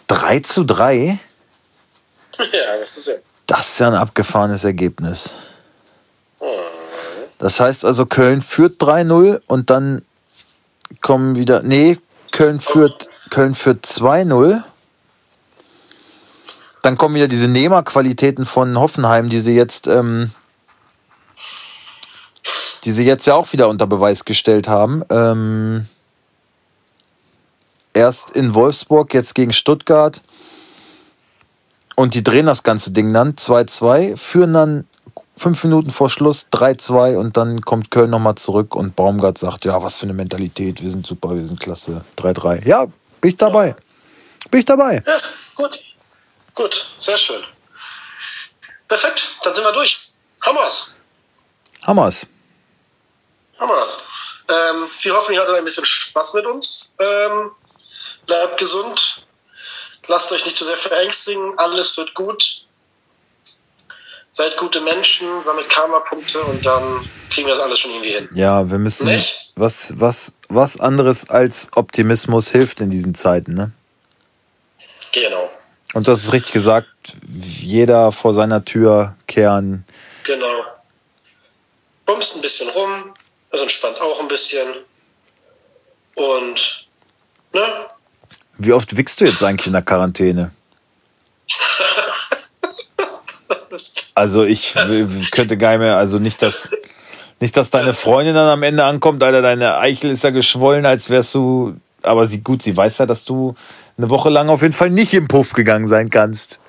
Speaker 1: 3 zu 3?
Speaker 2: ja, das ist ja.
Speaker 1: Das ist ja ein abgefahrenes Ergebnis. Mhm. Das heißt also, Köln führt 3-0 und dann kommen wieder. Nee, Köln führt, Köln führt 2-0. Dann kommen wieder diese Nehmerqualitäten von Hoffenheim, die sie jetzt ähm, die sie jetzt ja auch wieder unter Beweis gestellt haben. Ähm, erst in Wolfsburg, jetzt gegen Stuttgart. Und die drehen das ganze Ding dann 2-2, führen dann fünf Minuten vor Schluss 3-2 und dann kommt Köln nochmal zurück und Baumgart sagt, ja, was für eine Mentalität, wir sind super, wir sind klasse, 3-3. Ja, bin ich dabei. Bin ich dabei.
Speaker 2: Ja, gut. Gut, sehr schön. Perfekt, dann sind wir durch. Hammers.
Speaker 1: Hammers
Speaker 2: das. Ähm, wir hoffen, ihr hattet ein bisschen Spaß mit uns. Ähm, bleibt gesund. Lasst euch nicht zu sehr verängstigen. Alles wird gut. Seid gute Menschen, sammelt Karma-Punkte und dann kriegen wir das alles schon irgendwie hin.
Speaker 1: Ja, wir müssen. Nicht? Was, was, was anderes als Optimismus hilft in diesen Zeiten, ne?
Speaker 2: Genau.
Speaker 1: Und das ist richtig gesagt, jeder vor seiner Tür kehren.
Speaker 2: Genau. Bummst ein bisschen rum, das entspannt auch ein bisschen. Und, ne?
Speaker 1: Wie oft wickst du jetzt eigentlich in der Quarantäne? also ich könnte gar nicht mehr, also nicht, dass, nicht, dass deine Freundin dann am Ende ankommt, Alter, deine Eichel ist ja geschwollen, als wärst du, aber sie, gut, sie weiß ja, dass du eine Woche lang auf jeden Fall nicht im Puff gegangen sein kannst.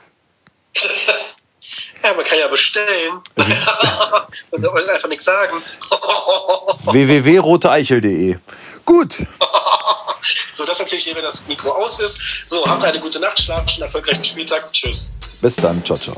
Speaker 2: Ja, man kann ja bestellen. und wollen einfach nichts sagen.
Speaker 1: www.roteeichel.de Gut.
Speaker 2: so, das erzähle ich dir, wenn das Mikro aus ist. So, habt eine gute Nacht, schlaft einen erfolgreichen Spieltag. Tschüss.
Speaker 1: Bis dann. Ciao, ciao.